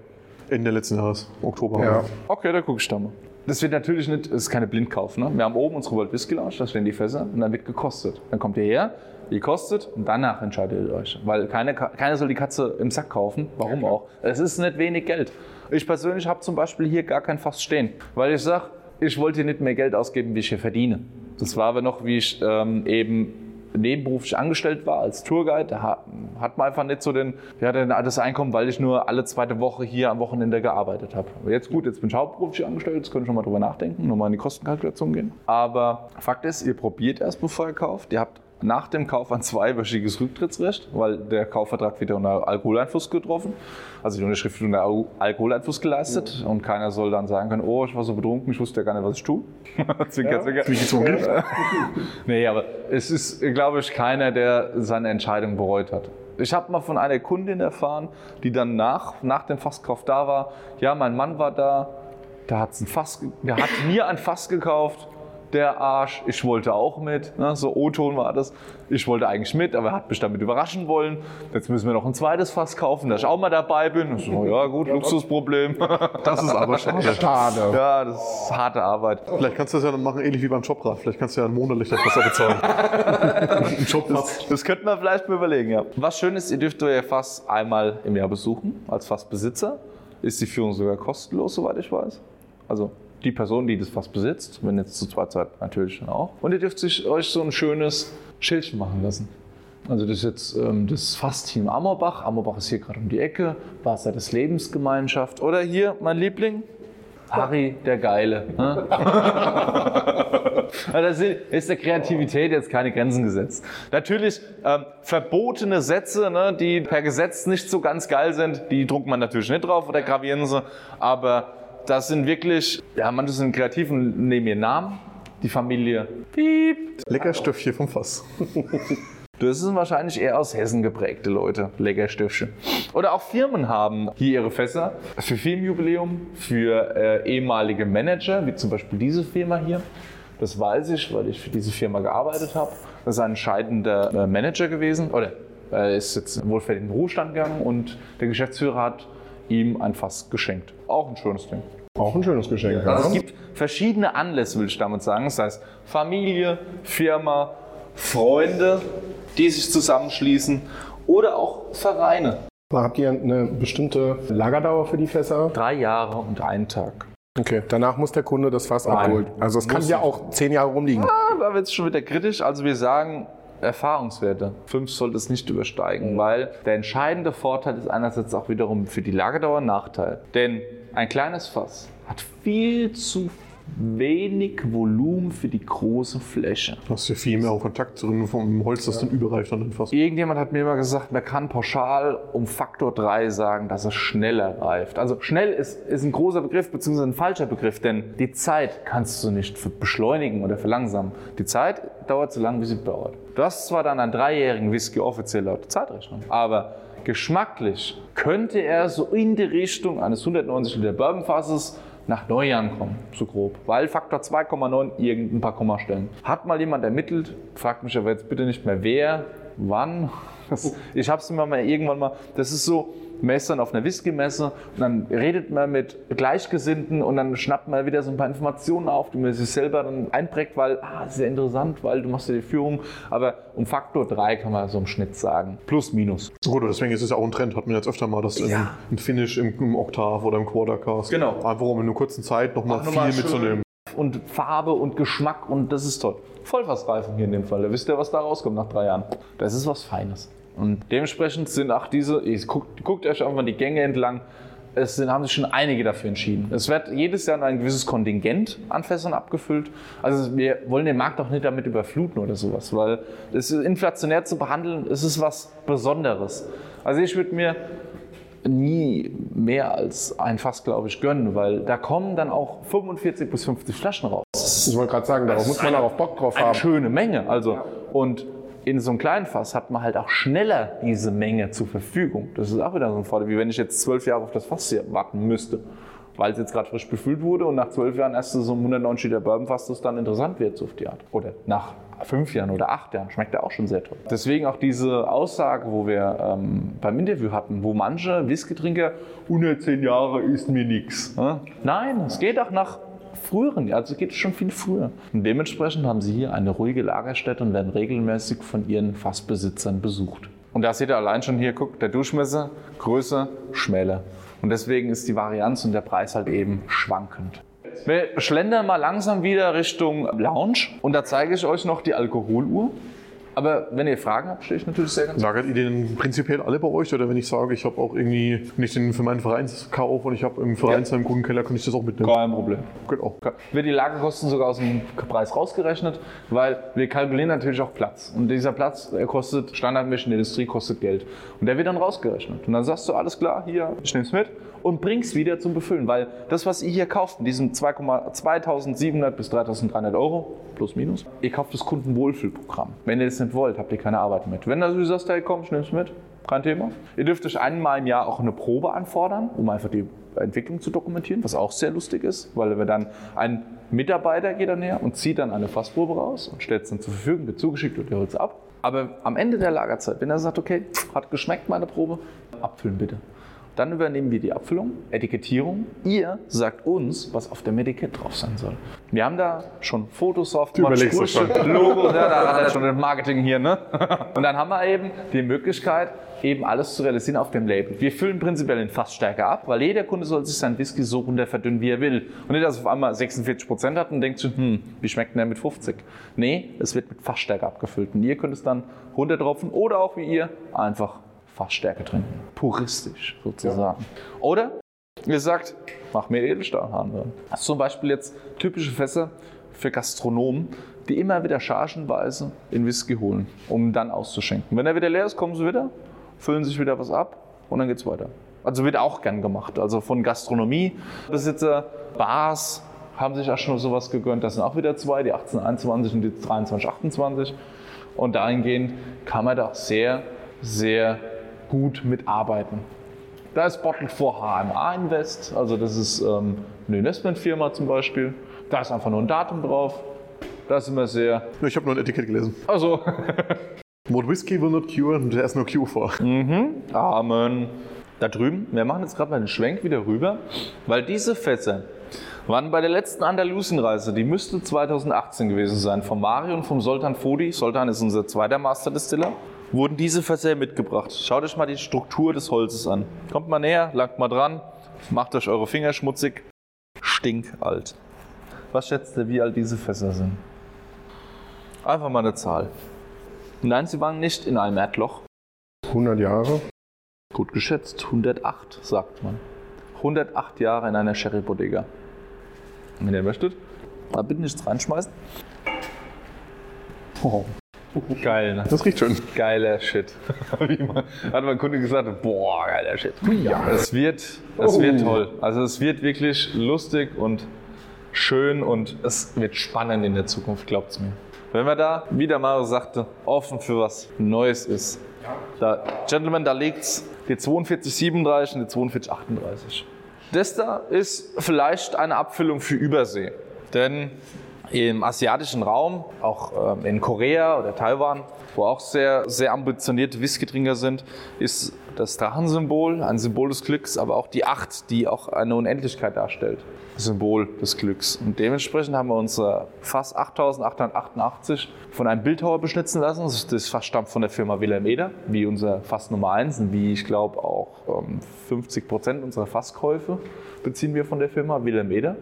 Ende letzten Jahres, Oktober. Ja. Okay, da gucke ich da mal. Das wird natürlich nicht, das ist keine Blindkauf. Ne? Wir haben oben unsere World Whisky Lounge, da stehen die Fässer und dann wird gekostet. Dann kommt ihr her, die kostet und danach entscheidet ihr euch. Weil keine, keiner soll die Katze im Sack kaufen. Warum auch? Es ist nicht wenig Geld. Ich persönlich habe zum Beispiel hier gar kein Fass stehen, weil ich sage, ich wollte nicht mehr Geld ausgeben, wie ich hier verdiene. Das war aber noch, wie ich ähm, eben nebenberuflich angestellt war als Tourguide, da hat man einfach nicht so den, ja, das Einkommen, weil ich nur alle zweite Woche hier am Wochenende gearbeitet habe. Jetzt gut, jetzt bin ich hauptberuflich angestellt, jetzt können ich schon mal drüber nachdenken, nochmal in die Kostenkalkulation gehen. Aber Fakt ist, ihr probiert erst, bevor ihr kauft. Ihr habt nach dem Kauf ein zweiwöchiges Rücktrittsrecht, weil der Kaufvertrag wird unter Alkoholeinfluss getroffen. Also die Unterschrift wird unter Alkoholeinfluss geleistet und keiner soll dann sagen können, oh, ich war so betrunken, ich wusste ja gar nicht, was ich tue. zwinker, zwinker. nee, aber es ist, glaube ich, keiner, der seine Entscheidung bereut hat. Ich habe mal von einer Kundin erfahren, die dann nach, nach dem Fasskauf da war. Ja, mein Mann war da, der, hat's ein Fass, der hat mir ein Fass gekauft der Arsch, ich wollte auch mit, ne? so O-Ton war das. Ich wollte eigentlich mit, aber er hat mich damit überraschen wollen. Jetzt müssen wir noch ein zweites Fass kaufen, dass ich auch mal dabei bin. So, ja gut, Luxusproblem. Das ist aber schade. Schade. Ja, das ist harte Arbeit. Vielleicht kannst du das ja dann machen, ähnlich wie beim Jobrad. Vielleicht kannst du ja ein monatlich das Wasser bezahlen. ein Jobrad. Das könnte man vielleicht mal überlegen, ja. Was schön ist, ihr dürft euer Fass einmal im Jahr besuchen, als Fassbesitzer. Ist die Führung sogar kostenlos, soweit ich weiß. Also die Person, die das Fass besitzt, wenn jetzt zu zweit seid, natürlich auch. Und ihr dürft euch so ein schönes Schildchen machen lassen. Also das ist jetzt ähm, das Fassteam Amorbach. Amorbach ist hier gerade um die Ecke. Wasser des Lebensgemeinschaft. Oder hier, mein Liebling, Harry der Geile. Ne? da ist der Kreativität jetzt keine Grenzen gesetzt. Natürlich ähm, verbotene Sätze, ne, die per Gesetz nicht so ganz geil sind, die druckt man natürlich nicht drauf oder gravieren sie. Aber das sind wirklich, ja, manche sind kreativ und nehmen ihren Namen. Die Familie Piep. Leckerstöffchen vom Fass. Das sind wahrscheinlich eher aus Hessen geprägte Leute, Leckerstöffchen. Oder auch Firmen haben hier ihre Fässer für Firmenjubiläum, für äh, ehemalige Manager, wie zum Beispiel diese Firma hier. Das weiß ich, weil ich für diese Firma gearbeitet habe. Das ist ein entscheidender äh, Manager gewesen, oder er ist jetzt wohlfähig in den Ruhestand gegangen und der Geschäftsführer hat ihm ein Fass geschenkt. Auch ein schönes Ding. Auch ein schönes Geschenk. Ja. Also es gibt verschiedene Anlässe, will ich damit sagen. Das heißt Familie, Firma, Freunde, die sich zusammenschließen oder auch Vereine. Habt ihr eine bestimmte Lagerdauer für die Fässer? Drei Jahre und einen Tag. Okay, danach muss der Kunde das Fass abholen. Also es kann ja auch zehn Jahre rumliegen. Ah, da wird es schon wieder kritisch. Also wir sagen, Erfahrungswerte. Fünf sollte es nicht übersteigen, weil der entscheidende Vorteil ist einerseits auch wiederum für die Lagerdauer Nachteil. Denn ein kleines Fass hat viel zu wenig Volumen für die große Fläche. Du hast ja viel mehr Kontakt drin vom Holz, das dann überreift an den Fass. Irgendjemand hat mir immer gesagt, man kann pauschal um Faktor 3 sagen, dass es schneller reift. Also schnell ist, ist ein großer Begriff bzw. ein falscher Begriff, denn die Zeit kannst du nicht beschleunigen oder verlangsamen. Die Zeit dauert so lange, wie sie dauert. Du hast zwar dann einen dreijährigen Whisky offiziell laut Zeitrechnung, aber geschmacklich könnte er so in die Richtung eines 190 Liter Bourbonfasses nach Neujahren kommen, so grob. Weil Faktor 2,9 irgendein paar Kommastellen. Hat mal jemand ermittelt, fragt mich aber jetzt bitte nicht mehr wer, wann. Das, ich habe es immer mal irgendwann mal, das ist so, dann auf einer Whisky-Messe und dann redet man mit Gleichgesinnten und dann schnappt man wieder so ein paar Informationen auf, die man sich selber dann einprägt, weil, ah, das ist ja interessant, weil du machst ja die Führung, aber um Faktor 3 kann man so im Schnitt sagen. Plus, minus. Gut, deswegen ist es ja auch ein Trend, hat man jetzt öfter mal, dass ja. ein Finish im, im Oktav oder im Quartercast. Genau. Einfach um in einer kurzen Zeit nochmal viel mitzunehmen. Und Farbe und Geschmack und das ist toll. Vollfassreifung hier in dem Fall. Da wisst ihr, was da rauskommt nach drei Jahren. Das ist was Feines. Und dementsprechend sind auch diese, guckt, guckt euch einfach die Gänge entlang, es sind, haben sich schon einige dafür entschieden. Es wird jedes Jahr ein gewisses Kontingent an Fässern abgefüllt. Also wir wollen den Markt auch nicht damit überfluten oder sowas, weil es inflationär zu behandeln, es ist was Besonderes. Also ich würde mir nie mehr als ein Fass, glaube ich, gönnen, weil da kommen dann auch 45 bis 50 Flaschen raus. Ich wollte gerade sagen, darauf muss man auch Bock drauf eine haben. Eine schöne Menge. Also, und in so einem kleinen Fass hat man halt auch schneller diese Menge zur Verfügung. Das ist auch wieder so ein Vorteil, wie wenn ich jetzt zwölf Jahre auf das Fass hier warten müsste, weil es jetzt gerade frisch befüllt wurde und nach zwölf Jahren erst so ein 190 Liter Bourbonfass, das dann interessant wird, so auf die Art. Oder nach fünf Jahren oder acht Jahren schmeckt er auch schon sehr toll. Deswegen auch diese Aussage, wo wir ähm, beim Interview hatten, wo manche Whisky-Trinker, 110 Jahre ist mir nichts. Nein, es geht auch nach früheren, also geht es schon viel früher. Und dementsprechend haben sie hier eine ruhige Lagerstätte und werden regelmäßig von ihren Fassbesitzern besucht. Und da seht ihr allein schon hier, guckt, der Durchmesser größer, schmäler. Und deswegen ist die Varianz und der Preis halt eben schwankend. Wir schlendern mal langsam wieder Richtung Lounge und da zeige ich euch noch die Alkoholuhr. Aber wenn ihr Fragen habt, stehe ich natürlich sehr ganz. Lagert ihr den prinzipiell alle bei euch? Oder wenn ich sage, ich habe auch irgendwie nicht den für meinen Vereinskauf und ich habe im Vereinsheim einen guten Keller, kann ich das auch mitnehmen? Kein Problem. Geht auch. Wird die Lagerkosten sogar aus dem Preis rausgerechnet, weil wir kalkulieren natürlich auch Platz. Und dieser Platz, der kostet standardmäßig in der Industrie, kostet Geld. Und der wird dann rausgerechnet. Und dann sagst du, alles klar, hier, ich nehme es mit und bring's wieder zum Befüllen. Weil das, was ihr hier kauft, mit diesen 2,- 2700 bis 3300 Euro, plus minus, ihr kauft das Kundenwohlfühlprogramm. Wenn ihr das nicht wollt, habt ihr keine Arbeit mit. Wenn du sagst, hey komm, ich nehm's mit, kein Thema. Ihr dürft euch einmal im Jahr auch eine Probe anfordern, um einfach die Entwicklung zu dokumentieren, was auch sehr lustig ist, weil wir dann ein Mitarbeiter geht dann her und zieht dann eine Fassprobe raus und stellt es dann zur Verfügung, wird zugeschickt und ihr holt es ab. Aber am Ende der Lagerzeit, wenn er sagt, okay, hat geschmeckt meine Probe, abfüllen bitte. Dann übernehmen wir die Abfüllung, Etikettierung. Ihr sagt uns, was auf dem Etikett drauf sein soll. Wir haben da schon Fotos drauf gemacht, überlegst das Sprüche, Logos, ja, da hat er schon das Marketing hier. Ne? Und dann haben wir eben die Möglichkeit, eben alles zu realisieren auf dem Label. Wir füllen prinzipiell in Fassstärke ab, weil jeder Kunde soll sich seinen Whisky so runter verdünnen, wie er will. Und nicht, dass er auf einmal 46 Prozent hat und denkt, so, hm, wie schmeckt denn der mit 50? Nee, es wird mit Fassstärke abgefüllt. Und ihr könnt es dann runtertropfen oder auch wie ihr einfach Fassstärke trinken. Puristisch sozusagen. Oder ihr sagt, mach mir Edelstahlhahn drin. Zum Beispiel jetzt typische Fässer für Gastronomen, die immer wieder chargenweise in Whisky holen, um dann auszuschenken. Wenn er wieder leer ist, kommen sie wieder, füllen sich wieder was ab und dann geht's weiter. Also wird auch gern gemacht. Also von Gastronomiebesitzer, Bars haben sich auch schon sowas gegönnt. Das sind auch wieder zwei, die 1821 und die 2328. Und dahingehend kann man da sehr, sehr gut mitarbeiten. Da ist Bottle vor HMA Invest, also das ist ähm, eine Investmentfirma zum Beispiel. Da ist einfach nur ein Datum drauf. Da ist immer sehr. Ich habe nur ein Etikett gelesen. Also, What whiskey will not cure, there is no cure for. Amen. Da drüben, wir machen jetzt gerade mal den Schwenk wieder rüber, weil diese Fässer waren bei der letzten Andalusienreise, die müsste 2018 gewesen sein, von Mario und vom Sultan Fodi. Sultan ist unser zweiter Master Distiller. Wurden diese Fässer mitgebracht. Schaut euch mal die Struktur des Holzes an. Kommt mal näher, langt mal dran, macht euch eure Finger schmutzig. Stinkalt. Was schätzt ihr, wie alt diese Fässer sind? Einfach mal eine Zahl. Nein, sie waren nicht in einem Erdloch. 100 Jahre. Gut geschätzt, 108, sagt man. 108 Jahre in einer Sherry Bodega. Wenn ihr möchtet, da bitte nichts reinschmeißen. Oh, Geil, ne? das riecht schön. Geiler Shit. Hat mein Kunde gesagt, boah, geiler Shit. Ja, es wird, es wird toll. Also es wird wirklich lustig und schön und es wird spannend in der Zukunft, glaubt's mir. Wenn man da, wie der Mario sagte, offen für was Neues ist. Da, Gentlemen, da liegt's die 4237 und die 4238. Das da ist vielleicht eine Abfüllung für Übersee. Denn im asiatischen Raum, auch ähm, in Korea oder Taiwan, wo auch sehr, sehr ambitionierte Whisky-Trinker sind, ist das Drachensymbol ein Symbol des Glücks, aber auch die Acht, die auch eine Unendlichkeit darstellt. Symbol des Glücks. Und dementsprechend haben wir unser Fass 8888 von einem Bildhauer beschnitzen lassen. Das Fass stammt von der Firma Wilhelm Eder, wie unser Fass Nummer 1 und wie ich glaube auch ähm, 50 Prozent unserer Fasskäufe beziehen wir von der Firma Wilhelm Eder.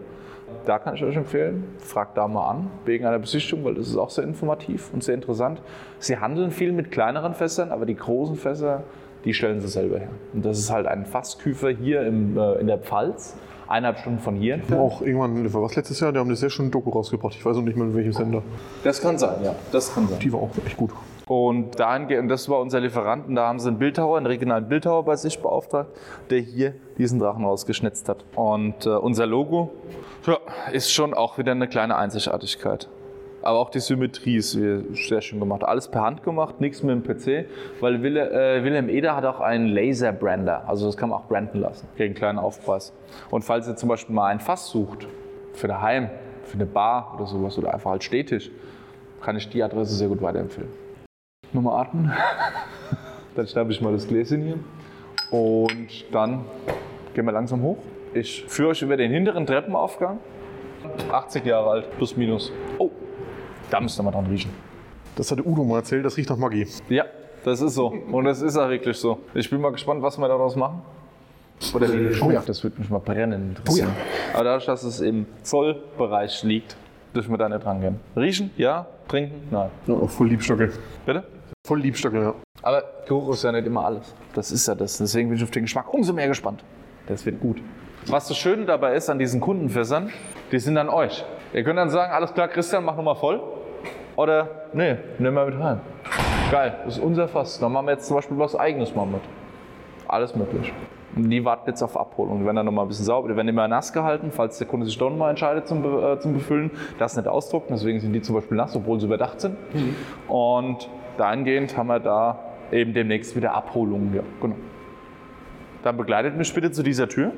Da kann ich euch empfehlen, fragt da mal an, wegen einer Besichtigung, weil das ist auch sehr informativ und sehr interessant. Sie handeln viel mit kleineren Fässern, aber die großen Fässer, die stellen sie selber her. Und das ist halt ein Fassküfer hier im, äh, in der Pfalz, eineinhalb Stunden von hier entfernt. Auch irgendwann, was letztes Jahr, die haben eine sehr schöne Doku rausgebracht. Ich weiß noch nicht mehr, in welchem Sender. Das kann sein, ja, das kann sein. Die war auch echt gut. Und dahingehend, das war unser Lieferanten, da haben sie einen Bildhauer, einen regionalen Bildhauer bei sich beauftragt, der hier diesen Drachen rausgeschnitzt hat. Und äh, unser Logo ja, ist schon auch wieder eine kleine Einzigartigkeit. Aber auch die Symmetrie ist sehr schön gemacht. Alles per Hand gemacht, nichts mit dem PC, weil Wille, äh, Wilhelm Eder hat auch einen Laserbrander. Also das kann man auch branden lassen, gegen einen kleinen Aufpreis. Und falls ihr zum Beispiel mal ein Fass sucht, für daheim, für eine Bar oder sowas oder einfach als Stehtisch, kann ich die Adresse sehr gut weiterempfehlen. Nochmal atmen. Dann schnappe ich mal das Gläschen hier. Und dann gehen wir langsam hoch. Ich führe euch über den hinteren Treppenaufgang. 80 Jahre alt, plus minus. Oh, da müsste man dran riechen. Das hatte Udo mal erzählt, das riecht nach Magie. Ja, das ist so. Und das ist auch wirklich so. Ich bin mal gespannt, was wir daraus machen. Oder wie oh ja. Das würde mich mal brennend interessieren. Aber dadurch, dass es im Zollbereich liegt, dürfen wir da nicht rangehen. Riechen? Ja. Trinken? Nein. Ja, auch voll Liebstöcke. Bitte? Voll Liebstöcke, ja. Aber Geruch ist ja nicht immer alles. Das ist ja das. Deswegen bin ich auf den Geschmack umso mehr gespannt. Das wird gut. Was das Schöne dabei ist an diesen Kundenfässern, die sind an euch. Ihr könnt dann sagen, alles klar, Christian, mach nochmal voll. Oder, nee, nimm mal mit rein. Geil, das ist unser Fass. Dann machen wir jetzt zum Beispiel was Eigenes mal mit. Alles möglich. Und die warten jetzt auf Abholung. Die werden dann nochmal ein bisschen sauber. Die werden immer nass gehalten, falls der Kunde sich doch nochmal entscheidet zum, äh, zum Befüllen. Das nicht ausdrucken, deswegen sind die zum Beispiel nass, obwohl sie überdacht sind. Mhm. Und dahingehend haben wir da eben demnächst wieder Abholungen. Ja, genau. Dann begleitet mich bitte zu dieser Tür.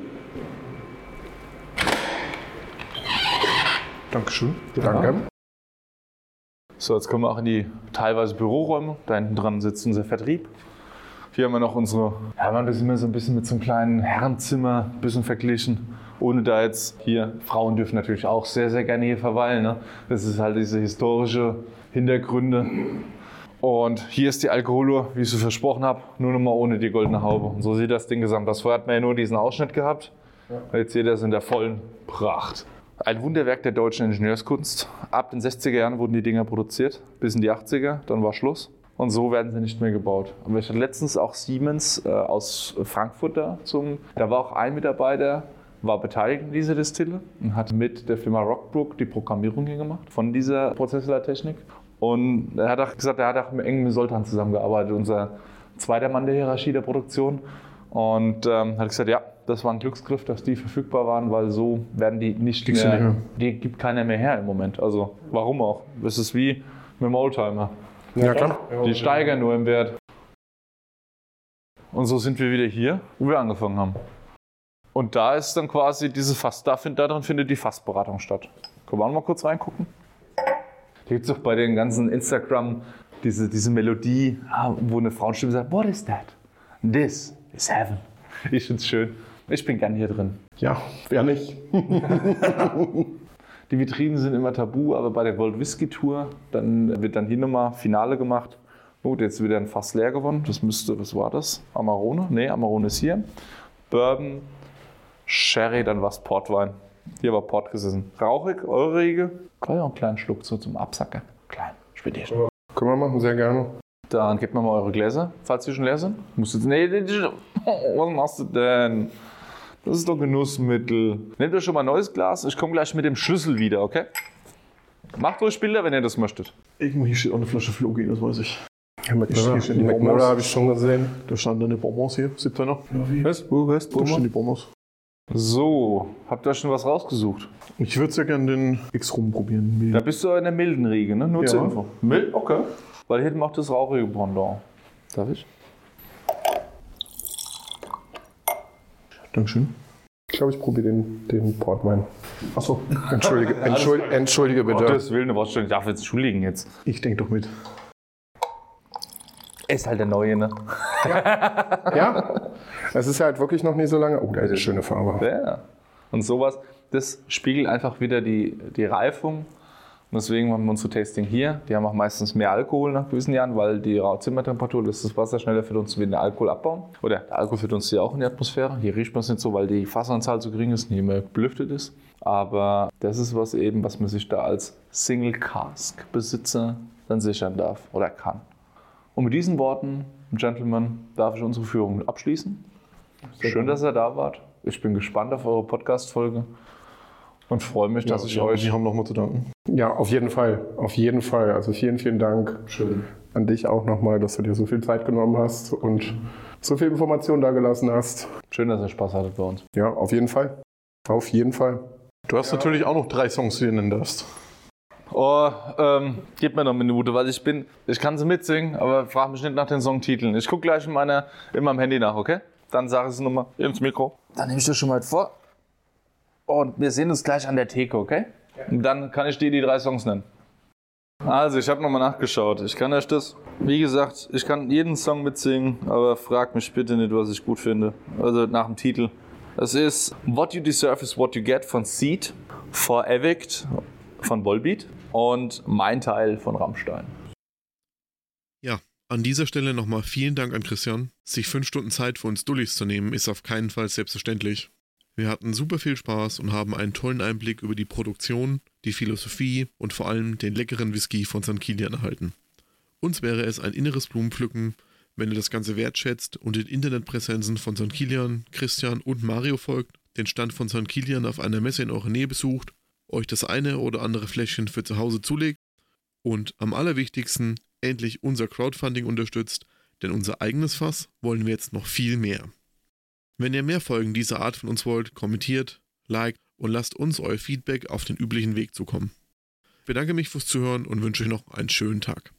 Dankeschön. Danke. So, jetzt kommen wir auch in die teilweise Büroräume. Da hinten dran sitzt unser Vertrieb. Hier haben wir noch unsere, ja, wir haben das immer so ein bisschen mit so einem kleinen Herrenzimmer ein bisschen verglichen. Ohne da jetzt hier, Frauen dürfen natürlich auch sehr, sehr gerne hier verweilen. Ne? Das ist halt diese historische Hintergründe. Und hier ist die Alkoholuhr, wie ich es versprochen habe, nur noch mal ohne die goldene Haube. Und so sieht das Ding gesamt. Das vorher hat man ja nur diesen Ausschnitt gehabt. Ja. Jetzt seht ihr das in der vollen Pracht. Ein Wunderwerk der deutschen Ingenieurskunst. Ab den 60er Jahren wurden die Dinger produziert, bis in die 80er, dann war Schluss. Und so werden sie nicht mehr gebaut. Aber ich hatte letztens auch Siemens äh, aus Frankfurt da. Zum, da war auch ein Mitarbeiter, war beteiligt in dieser Distille und hat mit der Firma Rockbrook die Programmierung hier gemacht von dieser Prozessortechnik. Und er hat auch gesagt, er hat auch eng mit Soltan zusammengearbeitet, unser zweiter Mann der Hierarchie der Produktion. Und ähm, hat gesagt, ja, das war ein Glücksgriff, dass die verfügbar waren, weil so werden die nicht mehr, nicht mehr. Die gibt keiner mehr her im Moment. Also warum auch? Das ist wie mit dem Oldtimer. Ja, klar. Die steigern nur im Wert. Und so sind wir wieder hier, wo wir angefangen haben. Und da ist dann quasi diese Fass, da, find, darin findet die Fassberatung statt. Können wir auch mal kurz reingucken? Gibt es doch bei den ganzen Instagram diese, diese Melodie, ah, wo eine Frauenstimme sagt, What is that? This is heaven. Ich finde es schön. Ich bin gern hier drin. Ja, wer nicht? Die Vitrinen sind immer tabu, aber bei der World Whisky Tour dann wird dann hier nochmal Finale gemacht. Gut, jetzt wieder ein Fass leer gewonnen. Das müsste, was war das? Amarone? Ne, Amarone ist hier. Bourbon, Sherry, dann was Portwein. Hier war Port gesessen. Rauchig, eurige. Gleich auch einen kleinen Schluck so zum Absacken. Klein, spediert. Können wir machen, sehr gerne. Dann gebt mir mal eure Gläser, falls sie schon leer sind. Musst jetzt, nee, was machst du denn? Das ist doch Genussmittel. Nehmt euch schon mal ein neues Glas. Ich komme gleich mit dem Schlüssel wieder, okay? Macht euch Bilder, wenn ihr das möchtet. Irgendwo hier steht auch eine Flasche Flogi, das weiß ich. Ja, McMurray, die McMurray habe ich schon gesehen. Da standen eine Bonbons hier, 17er. Was? Wo du? Da stehen die Bonbons. So, habt ihr schon was rausgesucht? Ich würde sehr gerne den X-Rum probieren. Da bist du in der milden Riege, ne? Nur ja. zur Info. Mild? Okay. Weil hier macht das rauchige Pendant. Darf ich? Dankeschön. Ich glaube, ich probiere den, den Portwein. Achso. Entschuldige, entschuldige, entschuldige bitte. Gottes Willen, du ich darf jetzt entschuldigen jetzt. Ich denke doch mit. Ist halt der Neue, ne? Ja. ja. Es ist halt wirklich noch nicht so lange. Oh, da ist eine schöne Farbe. Ja. Und sowas, das spiegelt einfach wieder die, die Reifung und deswegen machen wir unsere Tasting hier. Die haben auch meistens mehr Alkohol nach gewissen Jahren, weil die Zimmertemperatur lässt das Wasser schneller für uns wie den Alkohol abbauen. Oder der Alkohol führt uns hier auch in die Atmosphäre. Hier riecht man es nicht so, weil die Fassanzahl so gering ist und hier mehr belüftet ist. Aber das ist was eben, was man sich da als Single Cask Besitzer dann sichern darf oder kann. Und mit diesen Worten, Gentlemen, darf ich unsere Führung abschließen. Schön, dass ihr da wart. Ich bin gespannt auf eure Podcast-Folge und freue mich, dass ja, ich ja, euch. Sie haben nochmal zu danken. Ja, auf jeden Fall. Auf jeden Fall. Also vielen, vielen Dank. Schön. An dich auch nochmal, dass du dir so viel Zeit genommen hast und so viel Information da gelassen hast. Schön, dass ihr Spaß hattet bei uns. Ja, auf jeden Fall. Auf jeden Fall. Du hast ja. natürlich auch noch drei Songs, die du nennen darfst. Oh, ähm, gib mir noch eine Minute, weil ich bin, ich kann sie mitsingen, aber frag mich nicht nach den Songtiteln. Ich gucke gleich in, meiner, in meinem Handy nach, okay? Dann sage ich es nochmal ins Mikro. Dann nehme ich das schon mal vor. Und wir sehen uns gleich an der Theke, okay? Und dann kann ich dir die drei Songs nennen. Also, ich habe nochmal nachgeschaut. Ich kann euch das, wie gesagt, ich kann jeden Song mitsingen, aber fragt mich bitte nicht, was ich gut finde. Also nach dem Titel. Es ist What You Deserve is What You Get von Seed Forevict von Volbeat und mein Teil von Rammstein. Ja, an dieser Stelle nochmal vielen Dank an Christian. Sich fünf Stunden Zeit für uns Dullis zu nehmen, ist auf keinen Fall selbstverständlich. Wir hatten super viel Spaß und haben einen tollen Einblick über die Produktion, die Philosophie und vor allem den leckeren Whisky von St. Kilian erhalten. Uns wäre es ein inneres Blumenpflücken, wenn ihr das Ganze wertschätzt und den Internetpräsenzen von St. Kilian, Christian und Mario folgt, den Stand von St. Kilian auf einer Messe in eurer Nähe besucht, euch das eine oder andere Fläschchen für zu Hause zulegt und am allerwichtigsten endlich unser Crowdfunding unterstützt, denn unser eigenes Fass wollen wir jetzt noch viel mehr. Wenn ihr mehr Folgen dieser Art von uns wollt, kommentiert, liked und lasst uns euer Feedback auf den üblichen Weg zukommen. Ich bedanke mich fürs Zuhören und wünsche euch noch einen schönen Tag.